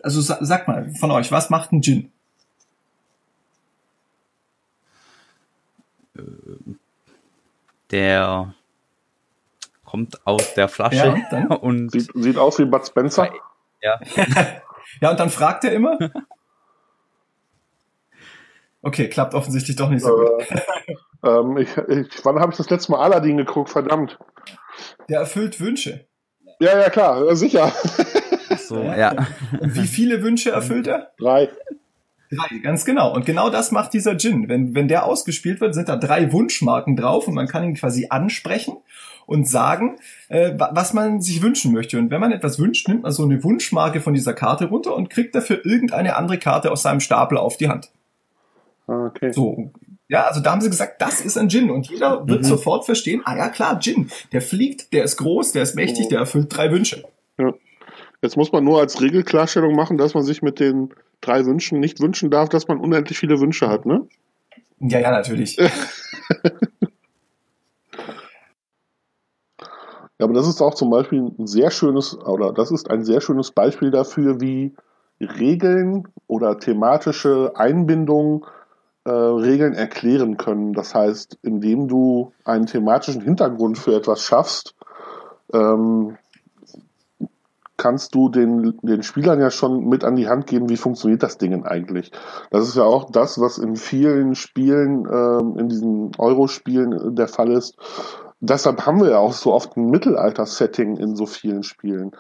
Also sag mal von euch, was macht ein Gin? Der kommt aus der Flasche ja, *laughs* und sieht, sieht, aus wie Bud Spencer. Ja. *laughs* ja, und dann fragt er immer. *laughs* Okay, klappt offensichtlich doch nicht so äh, gut. Ähm, ich, ich, wann habe ich das letzte Mal Aladdin geguckt? Verdammt. Der erfüllt Wünsche. Ja, ja, klar, sicher. Ach so, ja. Und wie viele Wünsche erfüllt er? Drei. Drei, ganz genau. Und genau das macht dieser Gin. Wenn, wenn der ausgespielt wird, sind da drei Wunschmarken drauf und man kann ihn quasi ansprechen und sagen, äh, was man sich wünschen möchte. Und wenn man etwas wünscht, nimmt man so eine Wunschmarke von dieser Karte runter und kriegt dafür irgendeine andere Karte aus seinem Stapel auf die Hand. Ah, okay. So, ja, also da haben sie gesagt, das ist ein Gin. Und jeder wird mhm. sofort verstehen, ah ja klar, Gin. Der fliegt, der ist groß, der ist mächtig, der erfüllt drei Wünsche. Ja. Jetzt muss man nur als Regelklarstellung machen, dass man sich mit den drei Wünschen nicht wünschen darf, dass man unendlich viele Wünsche hat, ne? Ja, ja, natürlich. *laughs* ja, aber das ist auch zum Beispiel ein sehr schönes, oder das ist ein sehr schönes Beispiel dafür, wie Regeln oder thematische Einbindungen äh, Regeln erklären können. Das heißt, indem du einen thematischen Hintergrund für etwas schaffst, ähm, kannst du den, den Spielern ja schon mit an die Hand geben, wie funktioniert das Ding eigentlich. Das ist ja auch das, was in vielen Spielen, ähm, in diesen Euro-Spielen der Fall ist. Deshalb haben wir ja auch so oft ein Mittelalter-Setting in so vielen Spielen,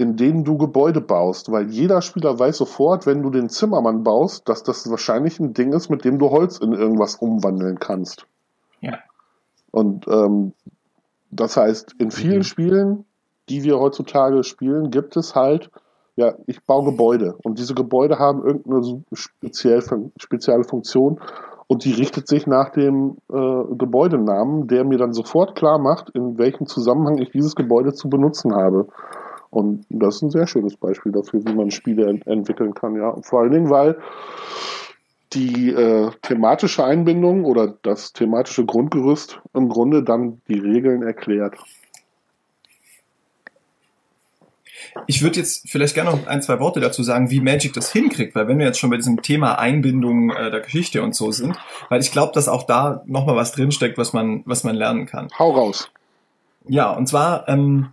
in denen du Gebäude baust, weil jeder Spieler weiß sofort, wenn du den Zimmermann baust, dass das wahrscheinlich ein Ding ist, mit dem du Holz in irgendwas umwandeln kannst. Ja. Und ähm, das heißt, in vielen mhm. Spielen die wir heutzutage spielen, gibt es halt, ja, ich baue Gebäude und diese Gebäude haben irgendeine speziell, spezielle Funktion und die richtet sich nach dem äh, Gebäudenamen, der mir dann sofort klar macht, in welchem Zusammenhang ich dieses Gebäude zu benutzen habe. Und das ist ein sehr schönes Beispiel dafür, wie man Spiele ent entwickeln kann, ja. Vor allen Dingen, weil die äh, thematische Einbindung oder das thematische Grundgerüst im Grunde dann die Regeln erklärt. Ich würde jetzt vielleicht gerne noch ein, zwei Worte dazu sagen, wie Magic das hinkriegt, weil wenn wir jetzt schon bei diesem Thema Einbindung äh, der Geschichte und so sind, weil ich glaube, dass auch da nochmal was drinsteckt, was man, was man lernen kann. Hau raus. Ja, und zwar ähm,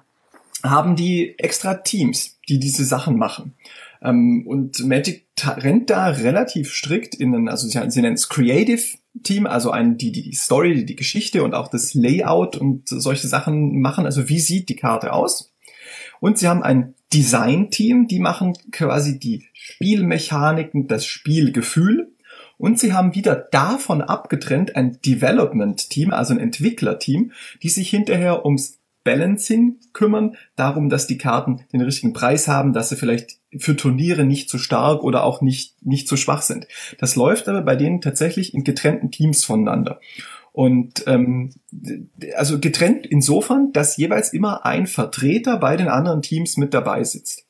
haben die extra Teams, die diese Sachen machen. Ähm, und Magic rennt da relativ strikt in einen, also sie, nennen es Creative Team, also ein, die, die Story, die Geschichte und auch das Layout und solche Sachen machen. Also wie sieht die Karte aus? Und sie haben ein Design-Team, die machen quasi die Spielmechaniken, das Spielgefühl. Und sie haben wieder davon abgetrennt ein Development-Team, also ein Entwickler-Team, die sich hinterher ums Balancing kümmern, darum, dass die Karten den richtigen Preis haben, dass sie vielleicht für Turniere nicht zu stark oder auch nicht, nicht zu schwach sind. Das läuft aber bei denen tatsächlich in getrennten Teams voneinander. Und ähm, also getrennt insofern, dass jeweils immer ein Vertreter bei den anderen Teams mit dabei sitzt.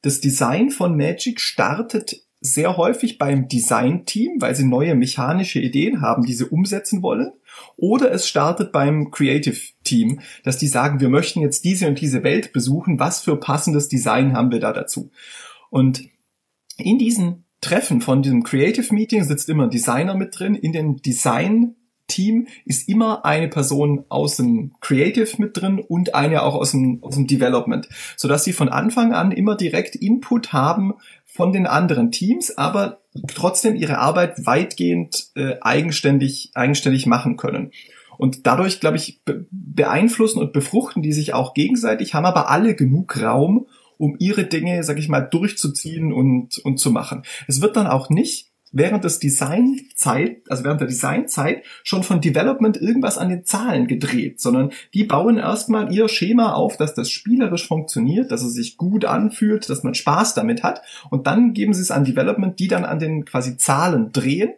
Das Design von Magic startet sehr häufig beim Design-Team, weil sie neue mechanische Ideen haben, die sie umsetzen wollen. Oder es startet beim Creative Team, dass die sagen, wir möchten jetzt diese und diese Welt besuchen, was für passendes Design haben wir da dazu? Und in diesen Treffen von diesem Creative Meeting sitzt immer ein Designer mit drin. In den Design Team ist immer eine Person aus dem Creative mit drin und eine auch aus dem, aus dem Development, sodass sie von Anfang an immer direkt Input haben von den anderen Teams, aber trotzdem ihre Arbeit weitgehend äh, eigenständig, eigenständig machen können. Und dadurch, glaube ich, beeinflussen und befruchten die sich auch gegenseitig, haben aber alle genug Raum, um ihre Dinge, sag ich mal, durchzuziehen und, und zu machen. Es wird dann auch nicht während des Designzeit, also während der Designzeit schon von Development irgendwas an den Zahlen gedreht, sondern die bauen erstmal ihr Schema auf, dass das spielerisch funktioniert, dass es sich gut anfühlt, dass man Spaß damit hat und dann geben sie es an Development, die dann an den quasi Zahlen drehen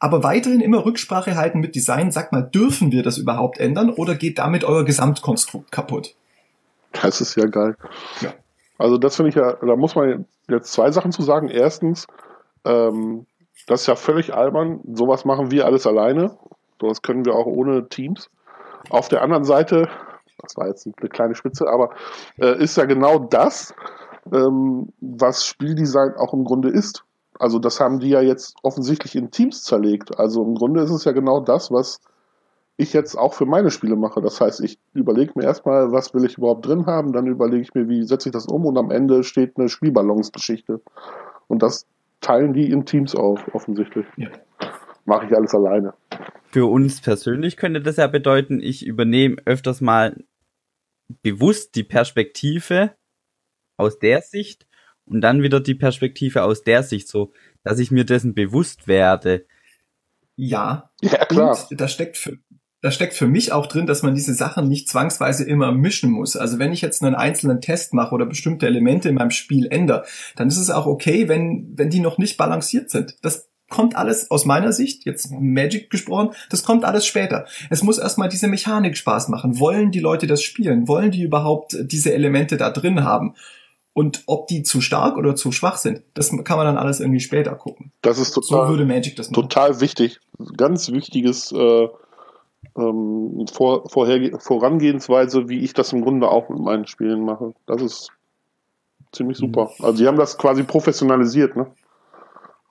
aber weiterhin immer Rücksprache halten mit Design. Sag mal, dürfen wir das überhaupt ändern oder geht damit euer Gesamtkonstrukt kaputt? Das ist ja geil. Ja. Also das finde ich ja, da muss man jetzt zwei Sachen zu sagen. Erstens, ähm, das ist ja völlig albern. Sowas machen wir alles alleine. Sowas können wir auch ohne Teams. Auf der anderen Seite, das war jetzt eine kleine Spitze, aber äh, ist ja genau das, ähm, was Spieldesign auch im Grunde ist. Also das haben die ja jetzt offensichtlich in Teams zerlegt. Also im Grunde ist es ja genau das, was ich jetzt auch für meine Spiele mache. Das heißt, ich überlege mir erstmal, was will ich überhaupt drin haben, dann überlege ich mir, wie setze ich das um und am Ende steht eine Spielballonsgeschichte. Und das teilen die in Teams auf, offensichtlich. Ja. Mache ich alles alleine. Für uns persönlich könnte das ja bedeuten, ich übernehme öfters mal bewusst die Perspektive aus der Sicht und dann wieder die Perspektive aus der Sicht, so dass ich mir dessen bewusst werde. Ja, ja klar. Und da steckt für, da steckt für mich auch drin, dass man diese Sachen nicht zwangsweise immer mischen muss. Also wenn ich jetzt einen einzelnen Test mache oder bestimmte Elemente in meinem Spiel ändere, dann ist es auch okay, wenn, wenn die noch nicht balanciert sind. Das kommt alles aus meiner Sicht, jetzt Magic gesprochen, das kommt alles später. Es muss erstmal diese Mechanik Spaß machen. Wollen die Leute das spielen? Wollen die überhaupt diese Elemente da drin haben? Und ob die zu stark oder zu schwach sind, das kann man dann alles irgendwie später gucken. Das ist total, so würde Magic das machen. total wichtig. Ganz wichtiges äh, ähm, Vor Vorher Vorangehensweise, wie ich das im Grunde auch mit meinen Spielen mache. Das ist ziemlich super. Also sie haben das quasi professionalisiert, ne?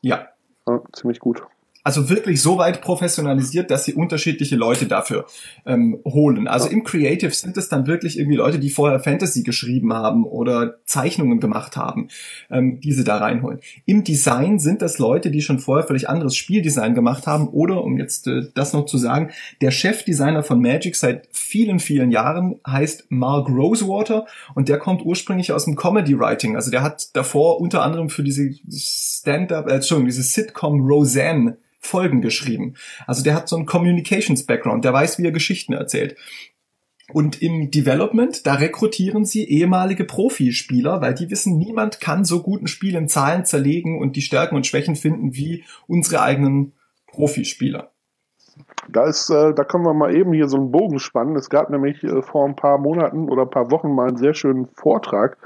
Ja. ja ziemlich gut also wirklich so weit professionalisiert, dass sie unterschiedliche Leute dafür ähm, holen. Also im Creative sind es dann wirklich irgendwie Leute, die vorher Fantasy geschrieben haben oder Zeichnungen gemacht haben, ähm, die sie da reinholen. Im Design sind das Leute, die schon vorher völlig anderes Spieldesign gemacht haben oder, um jetzt äh, das noch zu sagen, der Chefdesigner von Magic seit vielen, vielen Jahren heißt Mark Rosewater und der kommt ursprünglich aus dem Comedy Writing. Also der hat davor unter anderem für diese Stand-up, äh, Entschuldigung, diese Sitcom Roseanne Folgen geschrieben. Also der hat so einen Communications-Background, der weiß, wie er Geschichten erzählt. Und im Development, da rekrutieren sie ehemalige Profispieler, weil die wissen, niemand kann so gut ein Spiel in Zahlen zerlegen und die Stärken und Schwächen finden wie unsere eigenen Profispieler. Da ist, äh, da können wir mal eben hier so einen Bogen spannen. Es gab nämlich äh, vor ein paar Monaten oder ein paar Wochen mal einen sehr schönen Vortrag,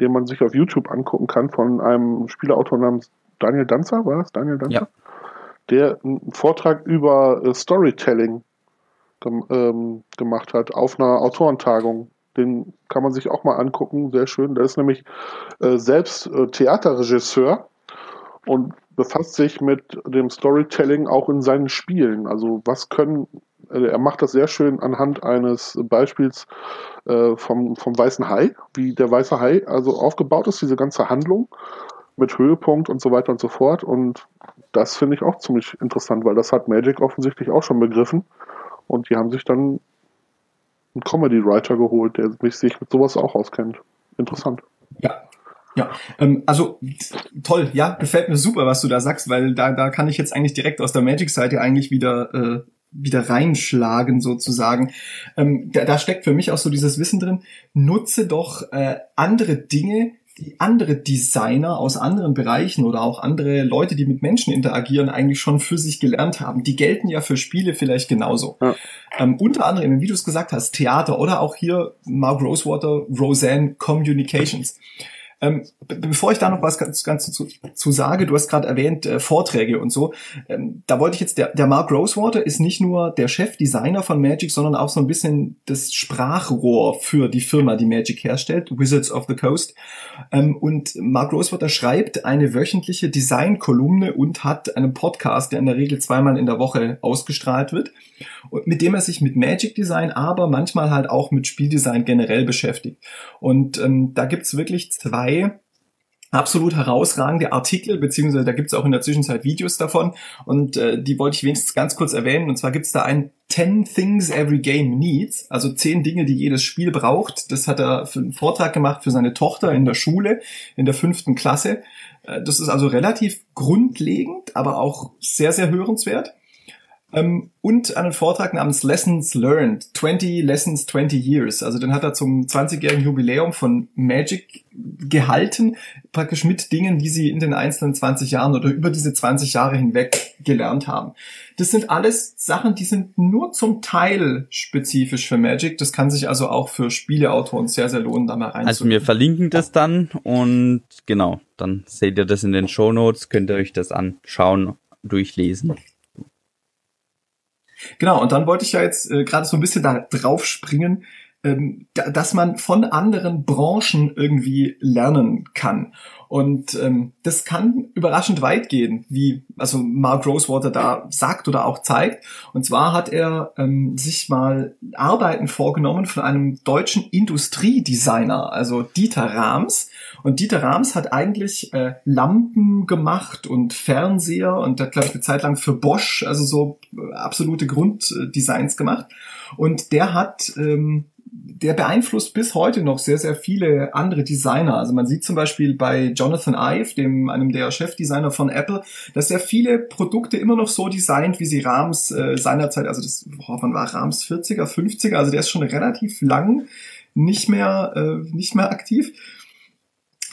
den man sich auf YouTube angucken kann von einem Spielerautor namens Daniel Danzer, war es? Daniel Danzer? Ja der einen Vortrag über äh, Storytelling gem ähm, gemacht hat auf einer Autorentagung Den kann man sich auch mal angucken, sehr schön. Der ist nämlich äh, selbst äh, Theaterregisseur und befasst sich mit dem Storytelling auch in seinen Spielen. Also was können, äh, er macht das sehr schön anhand eines Beispiels äh, vom, vom Weißen Hai, wie der Weiße Hai also aufgebaut ist, diese ganze Handlung mit Höhepunkt und so weiter und so fort. Und das finde ich auch ziemlich interessant, weil das hat Magic offensichtlich auch schon begriffen. Und die haben sich dann einen Comedy-Writer geholt, der sich mit sowas auch auskennt. Interessant. Ja, ja, ähm, also toll, ja, gefällt mir super, was du da sagst, weil da, da kann ich jetzt eigentlich direkt aus der Magic-Seite eigentlich wieder, äh, wieder reinschlagen sozusagen. Ähm, da, da steckt für mich auch so dieses Wissen drin, nutze doch äh, andere Dinge, andere Designer aus anderen Bereichen oder auch andere Leute, die mit Menschen interagieren, eigentlich schon für sich gelernt haben. Die gelten ja für Spiele vielleicht genauso. Ja. Ähm, unter anderem, wie du es gesagt hast, Theater oder auch hier Mark Rosewater, Roseanne Communications. Ähm, bevor ich da noch was ganz, ganz zu, zu sage, du hast gerade erwähnt äh, Vorträge und so. Ähm, da wollte ich jetzt, der, der Mark Rosewater ist nicht nur der Chefdesigner von Magic, sondern auch so ein bisschen das Sprachrohr für die Firma, die Magic herstellt, Wizards of the Coast. Ähm, und Mark Rosewater schreibt eine wöchentliche Designkolumne und hat einen Podcast, der in der Regel zweimal in der Woche ausgestrahlt wird, und mit dem er sich mit Magic Design, aber manchmal halt auch mit Spieldesign generell beschäftigt. Und ähm, da gibt's wirklich zwei zwei absolut herausragende Artikel, beziehungsweise da gibt es auch in der Zwischenzeit Videos davon und äh, die wollte ich wenigstens ganz kurz erwähnen. Und zwar gibt es da ein 10 Things Every Game Needs, also 10 Dinge, die jedes Spiel braucht. Das hat er für einen Vortrag gemacht für seine Tochter in der Schule, in der fünften Klasse. Äh, das ist also relativ grundlegend, aber auch sehr, sehr hörenswert. Ähm, und einen Vortrag namens Lessons Learned, 20 Lessons, 20 Years. Also den hat er zum 20-jährigen Jubiläum von Magic gehalten, praktisch mit Dingen, die sie in den einzelnen 20 Jahren oder über diese 20 Jahre hinweg gelernt haben. Das sind alles Sachen, die sind nur zum Teil spezifisch für Magic. Das kann sich also auch für Spieleautoren sehr, sehr lohnen, da mal rein. Also wir verlinken das dann und genau, dann seht ihr das in den Show Notes, könnt ihr euch das anschauen, durchlesen. Genau, und dann wollte ich ja jetzt äh, gerade so ein bisschen da drauf springen, ähm, da, dass man von anderen Branchen irgendwie lernen kann. Und ähm, das kann überraschend weit gehen, wie also Mark Rosewater da sagt oder auch zeigt. Und zwar hat er ähm, sich mal Arbeiten vorgenommen von einem deutschen Industriedesigner, also Dieter Rams. Und Dieter Rams hat eigentlich äh, Lampen gemacht und Fernseher und hat, glaube ich, eine Zeit lang für Bosch, also so äh, absolute Grunddesigns gemacht. Und der hat ähm, der beeinflusst bis heute noch sehr, sehr viele andere Designer. Also man sieht zum Beispiel bei Jonathan Ive, dem, einem der Chefdesigner von Apple, dass er viele Produkte immer noch so designt, wie sie Rams äh, seinerzeit, also das, wann war Rams 40er, 50er, also der ist schon relativ lang nicht mehr, äh, nicht mehr aktiv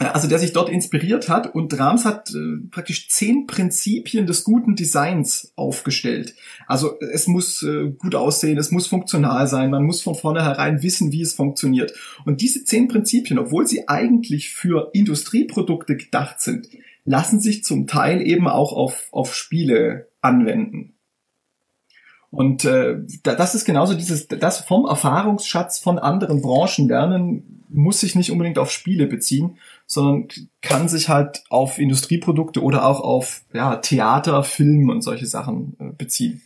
also der sich dort inspiriert hat und Rams hat äh, praktisch zehn Prinzipien des guten Designs aufgestellt. Also es muss äh, gut aussehen, es muss funktional sein, man muss von vornherein wissen, wie es funktioniert. Und diese zehn Prinzipien, obwohl sie eigentlich für Industrieprodukte gedacht sind, lassen sich zum Teil eben auch auf, auf Spiele anwenden. Und äh, das ist genauso dieses, das vom Erfahrungsschatz von anderen Branchen lernen, muss sich nicht unbedingt auf Spiele beziehen, sondern kann sich halt auf Industrieprodukte oder auch auf ja, Theater, Film und solche Sachen äh, beziehen.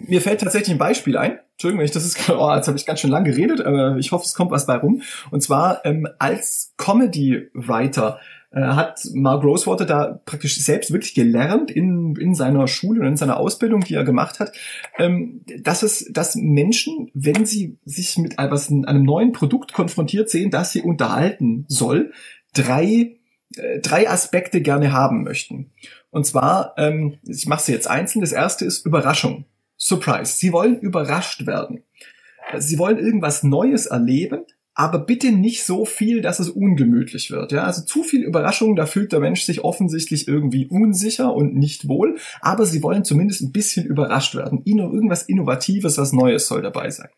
Mir fällt tatsächlich ein Beispiel ein. Entschuldigung, ich das ist, *laughs* oh, jetzt habe ich ganz schön lang geredet, aber ich hoffe, es kommt was bei rum. Und zwar ähm, als Comedy-Writer äh, hat Mark Rosewater da praktisch selbst wirklich gelernt in, in seiner Schule und in seiner Ausbildung, die er gemacht hat, ähm, dass es, dass Menschen, wenn sie sich mit etwas, einem neuen Produkt konfrontiert sehen, das sie unterhalten soll, drei äh, drei Aspekte gerne haben möchten. Und zwar, ähm, ich mache sie jetzt einzeln. Das erste ist Überraschung. Surprise. Sie wollen überrascht werden. Sie wollen irgendwas Neues erleben, aber bitte nicht so viel, dass es ungemütlich wird. Ja, also zu viel Überraschung, da fühlt der Mensch sich offensichtlich irgendwie unsicher und nicht wohl. Aber sie wollen zumindest ein bisschen überrascht werden. Ihnen irgendwas Innovatives, was Neues soll dabei sein.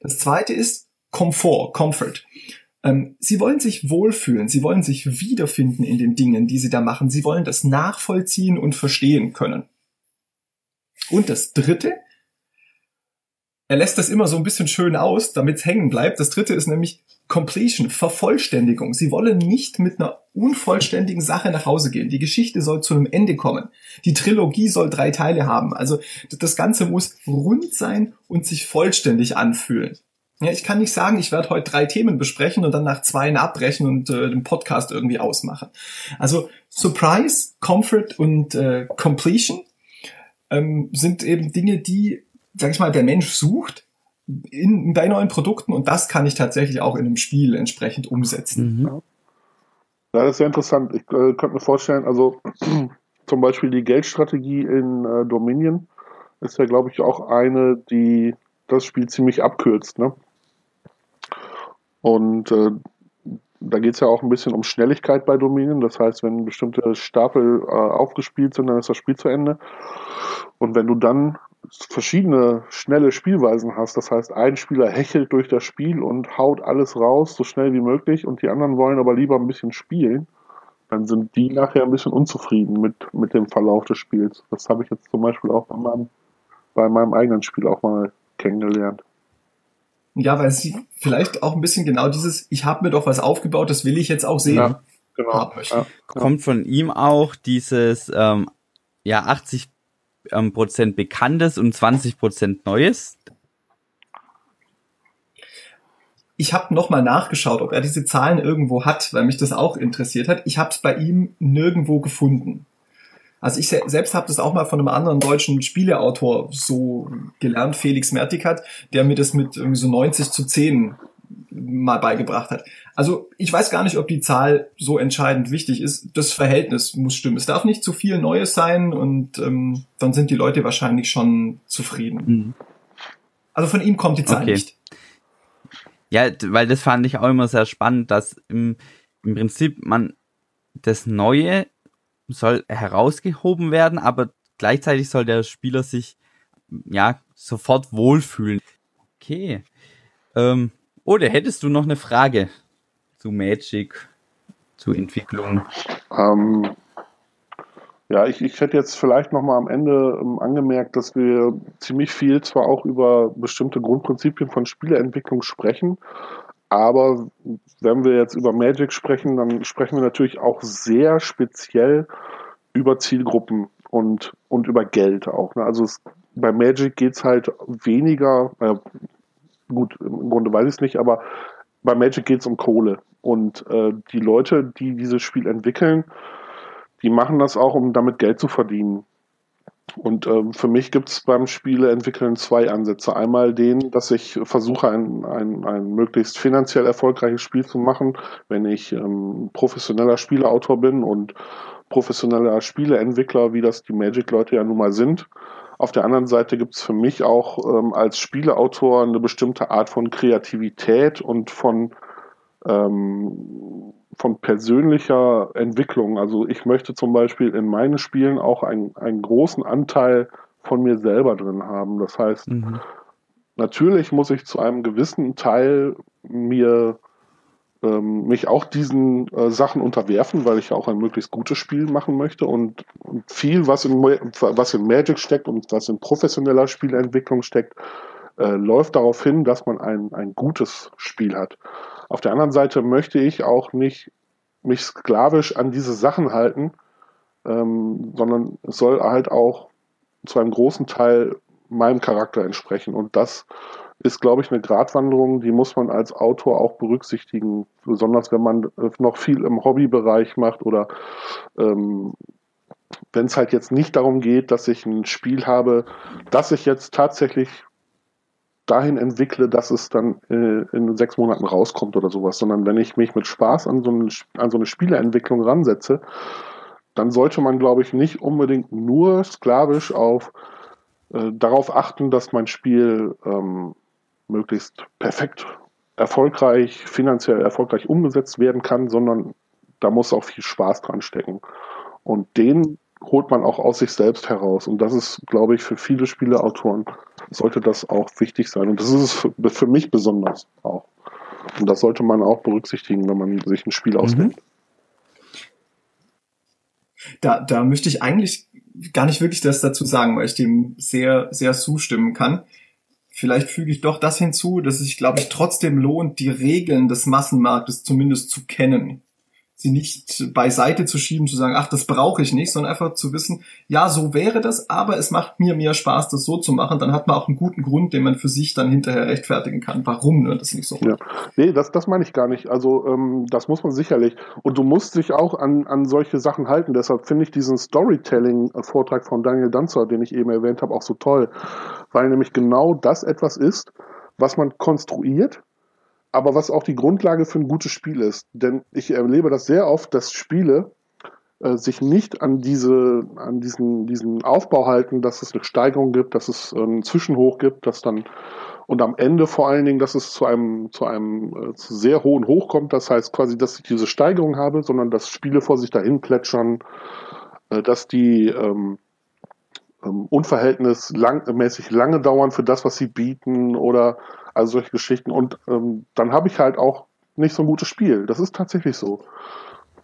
Das zweite ist Komfort, Comfort. Ähm, sie wollen sich wohlfühlen, sie wollen sich wiederfinden in den Dingen, die sie da machen. Sie wollen das nachvollziehen und verstehen können. Und das dritte, er lässt das immer so ein bisschen schön aus, damit es hängen bleibt. Das dritte ist nämlich Completion, Vervollständigung. Sie wollen nicht mit einer unvollständigen Sache nach Hause gehen. Die Geschichte soll zu einem Ende kommen. Die Trilogie soll drei Teile haben. Also das Ganze muss rund sein und sich vollständig anfühlen. Ja, ich kann nicht sagen, ich werde heute drei Themen besprechen und dann nach zwei abbrechen und äh, den Podcast irgendwie ausmachen. Also Surprise, Comfort und äh, Completion ähm, sind eben Dinge, die, sag ich mal, der Mensch sucht in, bei neuen Produkten und das kann ich tatsächlich auch in einem Spiel entsprechend umsetzen. Mhm. Ja, das ist sehr interessant. Ich äh, könnte mir vorstellen, also *clears throat* zum Beispiel die Geldstrategie in äh, Dominion ist ja, glaube ich, auch eine, die das Spiel ziemlich abkürzt. Ne? Und äh, da geht es ja auch ein bisschen um Schnelligkeit bei Dominion. Das heißt, wenn bestimmte Stapel äh, aufgespielt sind, dann ist das Spiel zu Ende. Und wenn du dann verschiedene schnelle Spielweisen hast, das heißt, ein Spieler hechelt durch das Spiel und haut alles raus, so schnell wie möglich, und die anderen wollen aber lieber ein bisschen spielen, dann sind die nachher ein bisschen unzufrieden mit, mit dem Verlauf des Spiels. Das habe ich jetzt zum Beispiel auch bei meinem, bei meinem eigenen Spiel auch mal kennengelernt. Ja, weil sie vielleicht auch ein bisschen genau dieses, ich habe mir doch was aufgebaut, das will ich jetzt auch sehen. Ja, genau. Ja, Kommt von ihm auch dieses ähm, ja 80 ähm, Prozent Bekanntes und 20 Prozent Neues. Ich habe nochmal nachgeschaut, ob er diese Zahlen irgendwo hat, weil mich das auch interessiert hat. Ich habe es bei ihm nirgendwo gefunden. Also ich selbst habe das auch mal von einem anderen deutschen Spieleautor so gelernt, Felix Mertikat, der mir das mit irgendwie so 90 zu 10 mal beigebracht hat. Also ich weiß gar nicht, ob die Zahl so entscheidend wichtig ist. Das Verhältnis muss stimmen. Es darf nicht zu viel Neues sein und ähm, dann sind die Leute wahrscheinlich schon zufrieden. Mhm. Also von ihm kommt die Zahl okay. nicht. Ja, weil das fand ich auch immer sehr spannend, dass im, im Prinzip man das Neue soll herausgehoben werden, aber gleichzeitig soll der Spieler sich ja sofort wohlfühlen. Okay. Ähm, oder hättest du noch eine Frage zu Magic, zu Entwicklung? Ähm, ja, ich, ich hätte jetzt vielleicht noch mal am Ende ähm, angemerkt, dass wir ziemlich viel zwar auch über bestimmte Grundprinzipien von Spieleentwicklung sprechen, aber wenn wir jetzt über Magic sprechen, dann sprechen wir natürlich auch sehr speziell über Zielgruppen und, und über Geld auch. Ne? Also es, bei Magic geht es halt weniger, äh, gut, im Grunde weiß ich es nicht, aber bei Magic geht es um Kohle. Und äh, die Leute, die dieses Spiel entwickeln, die machen das auch, um damit Geld zu verdienen. Und äh, für mich gibt es beim Spieleentwickeln zwei Ansätze. Einmal den, dass ich versuche, ein, ein, ein möglichst finanziell erfolgreiches Spiel zu machen, wenn ich ähm, professioneller Spieleautor bin und professioneller Spieleentwickler, wie das die Magic-Leute ja nun mal sind. Auf der anderen Seite gibt es für mich auch ähm, als Spieleautor eine bestimmte Art von Kreativität und von, ähm, von persönlicher Entwicklung. Also ich möchte zum Beispiel in meinen Spielen auch einen, einen großen Anteil von mir selber drin haben. Das heißt, mhm. natürlich muss ich zu einem gewissen Teil mir ähm, mich auch diesen äh, Sachen unterwerfen, weil ich ja auch ein möglichst gutes Spiel machen möchte und, und viel, was in, was in Magic steckt und was in professioneller Spielentwicklung steckt, äh, läuft darauf hin, dass man ein, ein gutes Spiel hat. Auf der anderen Seite möchte ich auch nicht mich sklavisch an diese Sachen halten, ähm, sondern es soll halt auch zu einem großen Teil meinem Charakter entsprechen. Und das ist, glaube ich, eine Gratwanderung, die muss man als Autor auch berücksichtigen, besonders wenn man äh, noch viel im Hobbybereich macht oder ähm, wenn es halt jetzt nicht darum geht, dass ich ein Spiel habe, das ich jetzt tatsächlich dahin entwickle, dass es dann äh, in sechs Monaten rauskommt oder sowas, sondern wenn ich mich mit Spaß an so eine, an so eine Spieleentwicklung ransetze, dann sollte man, glaube ich, nicht unbedingt nur sklavisch auf äh, darauf achten, dass mein Spiel ähm, möglichst perfekt erfolgreich, finanziell erfolgreich umgesetzt werden kann, sondern da muss auch viel Spaß dran stecken. Und den holt man auch aus sich selbst heraus. Und das ist, glaube ich, für viele Spieleautoren sollte das auch wichtig sein. Und das ist es für, mich besonders auch. Und das sollte man auch berücksichtigen, wenn man sich ein Spiel mhm. auswählt. Da, da möchte ich eigentlich gar nicht wirklich das dazu sagen, weil ich dem sehr, sehr zustimmen kann vielleicht füge ich doch das hinzu, dass es sich, glaube ich, trotzdem lohnt, die Regeln des Massenmarktes zumindest zu kennen sie nicht beiseite zu schieben, zu sagen, ach, das brauche ich nicht, sondern einfach zu wissen, ja, so wäre das, aber es macht mir mehr Spaß, das so zu machen. Dann hat man auch einen guten Grund, den man für sich dann hinterher rechtfertigen kann, warum ne, das nicht so ja. Nee, das, das meine ich gar nicht. Also ähm, das muss man sicherlich. Und du musst dich auch an, an solche Sachen halten. Deshalb finde ich diesen Storytelling-Vortrag von Daniel Danzer, den ich eben erwähnt habe, auch so toll. Weil nämlich genau das etwas ist, was man konstruiert aber was auch die Grundlage für ein gutes Spiel ist. Denn ich erlebe das sehr oft, dass Spiele äh, sich nicht an diese, an diesen, diesen Aufbau halten, dass es eine Steigerung gibt, dass es einen Zwischenhoch gibt, dass dann und am Ende vor allen Dingen, dass es zu einem, zu einem äh, zu sehr hohen Hoch kommt. Das heißt quasi, dass ich diese Steigerung habe, sondern dass Spiele vor sich dahin plätschern, äh, dass die ähm, ähm, unverhältnismäßig lange dauern für das, was sie bieten oder also solche Geschichten. Und ähm, dann habe ich halt auch nicht so ein gutes Spiel. Das ist tatsächlich so.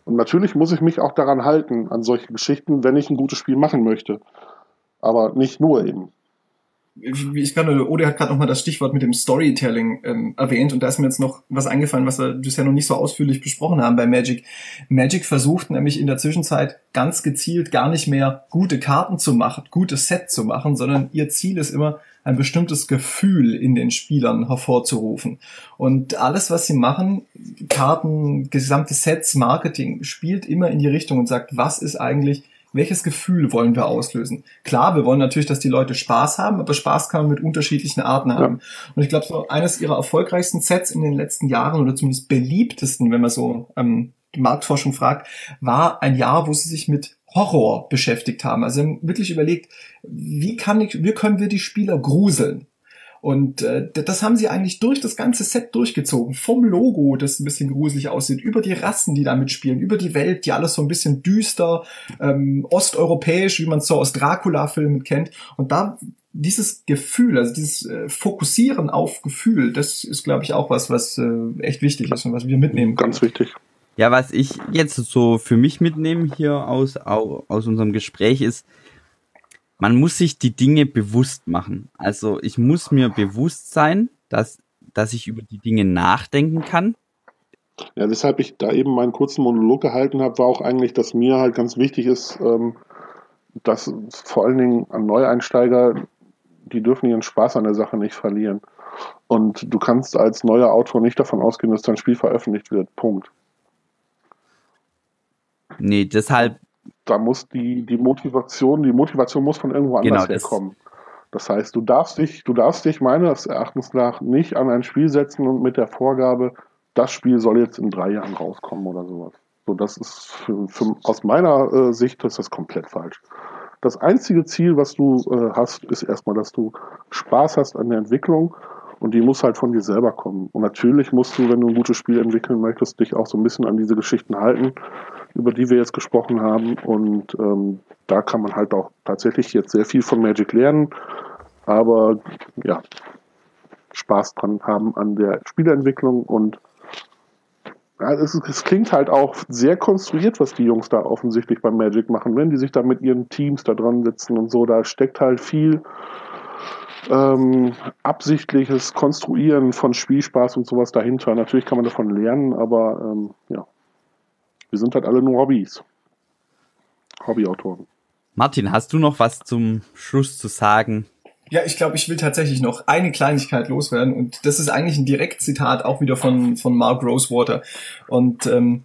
Und natürlich muss ich mich auch daran halten, an solche Geschichten, wenn ich ein gutes Spiel machen möchte. Aber nicht nur eben ich glaube, Ode hat gerade nochmal das Stichwort mit dem Storytelling ähm, erwähnt und da ist mir jetzt noch was eingefallen, was wir bisher noch nicht so ausführlich besprochen haben bei Magic. Magic versucht nämlich in der Zwischenzeit ganz gezielt gar nicht mehr gute Karten zu machen, gutes Set zu machen, sondern ihr Ziel ist immer, ein bestimmtes Gefühl in den Spielern hervorzurufen. Und alles, was sie machen, Karten, gesamte Sets, Marketing, spielt immer in die Richtung und sagt, was ist eigentlich welches Gefühl wollen wir auslösen? Klar, wir wollen natürlich, dass die Leute Spaß haben, aber Spaß kann man mit unterschiedlichen Arten haben. Ja. Und ich glaube, so eines ihrer erfolgreichsten Sets in den letzten Jahren oder zumindest beliebtesten, wenn man so ähm, die Marktforschung fragt, war ein Jahr, wo sie sich mit Horror beschäftigt haben. Also wirklich überlegt, wie kann ich, wie können wir die Spieler gruseln? Und äh, das haben sie eigentlich durch das ganze Set durchgezogen. Vom Logo, das ein bisschen gruselig aussieht, über die Rassen, die da mitspielen, über die Welt, die alles so ein bisschen düster, ähm, osteuropäisch, wie man es so aus Dracula-Filmen kennt. Und da dieses Gefühl, also dieses äh, Fokussieren auf Gefühl, das ist, glaube ich, auch was, was äh, echt wichtig ist und was wir mitnehmen. Ganz wichtig. Ja, was ich jetzt so für mich mitnehme hier aus, aus unserem Gespräch ist, man muss sich die Dinge bewusst machen. Also ich muss mir bewusst sein, dass, dass ich über die Dinge nachdenken kann. Ja, weshalb ich da eben meinen kurzen Monolog gehalten habe, war auch eigentlich, dass mir halt ganz wichtig ist, ähm, dass vor allen Dingen an Neueinsteiger, die dürfen ihren Spaß an der Sache nicht verlieren. Und du kannst als neuer Autor nicht davon ausgehen, dass dein Spiel veröffentlicht wird. Punkt. Nee, deshalb da muss die, die Motivation, die Motivation muss von irgendwo anders genau, herkommen. Das heißt, du darfst dich, du darfst dich meines Erachtens nach nicht an ein Spiel setzen und mit der Vorgabe, das Spiel soll jetzt in drei Jahren rauskommen oder sowas. So, das ist für, für, aus meiner äh, Sicht ist das komplett falsch. Das einzige Ziel, was du äh, hast, ist erstmal, dass du Spaß hast an der Entwicklung und die muss halt von dir selber kommen. Und natürlich musst du, wenn du ein gutes Spiel entwickeln möchtest, dich auch so ein bisschen an diese Geschichten halten über die wir jetzt gesprochen haben. Und ähm, da kann man halt auch tatsächlich jetzt sehr viel von Magic lernen. Aber ja, Spaß dran haben an der Spielentwicklung und ja, es, es, klingt halt auch sehr konstruiert, was die Jungs da offensichtlich beim Magic machen, wenn die sich da mit ihren Teams da dran sitzen und so. Da steckt halt viel ähm, absichtliches Konstruieren von Spielspaß und sowas dahinter. Natürlich kann man davon lernen, aber ähm, ja, wir sind halt alle nur Hobbys. Hobbyautoren. Martin, hast du noch was zum Schluss zu sagen? Ja, ich glaube, ich will tatsächlich noch eine Kleinigkeit loswerden und das ist eigentlich ein Direktzitat auch wieder von, von Mark Rosewater. Und ähm,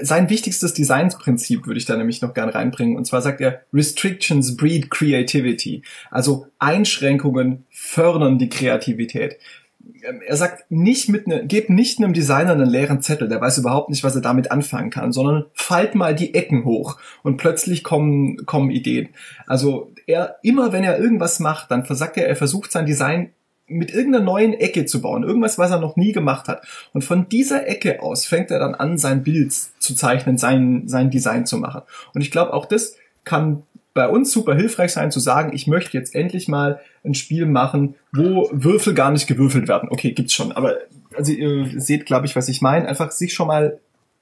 sein wichtigstes Designsprinzip würde ich da nämlich noch gerne reinbringen. Und zwar sagt er, Restrictions breed creativity. Also Einschränkungen fördern die Kreativität. Ähm, er sagt nicht mit ne, gebt nicht einem Designer einen leeren Zettel, der weiß überhaupt nicht, was er damit anfangen kann, sondern fallt mal die Ecken hoch und plötzlich kommen kommen Ideen. Also er immer wenn er irgendwas macht, dann versagt er, er versucht sein Design mit irgendeiner neuen Ecke zu bauen, irgendwas, was er noch nie gemacht hat. Und von dieser Ecke aus fängt er dann an, sein Bild zu zeichnen, sein, sein Design zu machen. Und ich glaube, auch das kann bei uns super hilfreich sein zu sagen, ich möchte jetzt endlich mal ein Spiel machen, wo Würfel gar nicht gewürfelt werden. Okay, gibt's schon, aber also ihr seht, glaube ich, was ich meine. Einfach sich schon mal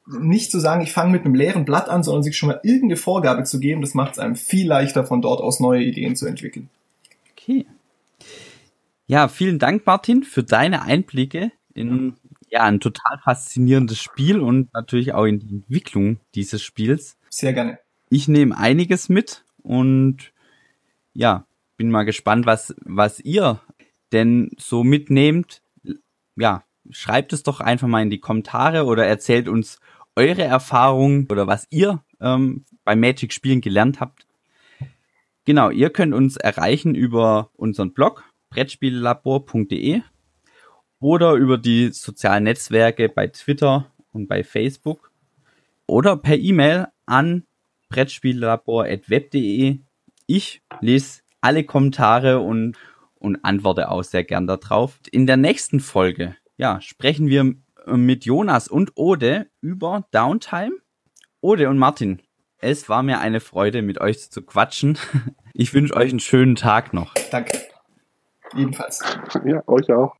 nicht zu sagen, ich fange mit einem leeren Blatt an, sondern sich schon mal irgendeine Vorgabe zu geben, das macht es einem viel leichter, von dort aus neue Ideen zu entwickeln. Okay. Ja, vielen Dank, Martin, für deine Einblicke in ja, ein total faszinierendes Spiel und natürlich auch in die Entwicklung dieses Spiels. Sehr gerne. Ich nehme einiges mit und ja, bin mal gespannt, was, was ihr denn so mitnehmt. Ja, schreibt es doch einfach mal in die Kommentare oder erzählt uns eure Erfahrungen oder was ihr ähm, bei Magic Spielen gelernt habt. Genau, ihr könnt uns erreichen über unseren Blog brettspiellabor.de oder über die sozialen Netzwerke bei Twitter und bei Facebook oder per E-Mail an brettspiellabor.web.de. Ich lese alle Kommentare und, und antworte auch sehr gern darauf. In der nächsten Folge, ja, sprechen wir mit Jonas und Ode über Downtime. Ode und Martin, es war mir eine Freude, mit euch zu quatschen. *laughs* Ich wünsche euch einen schönen Tag noch. Danke. Ebenfalls. Ja, euch auch.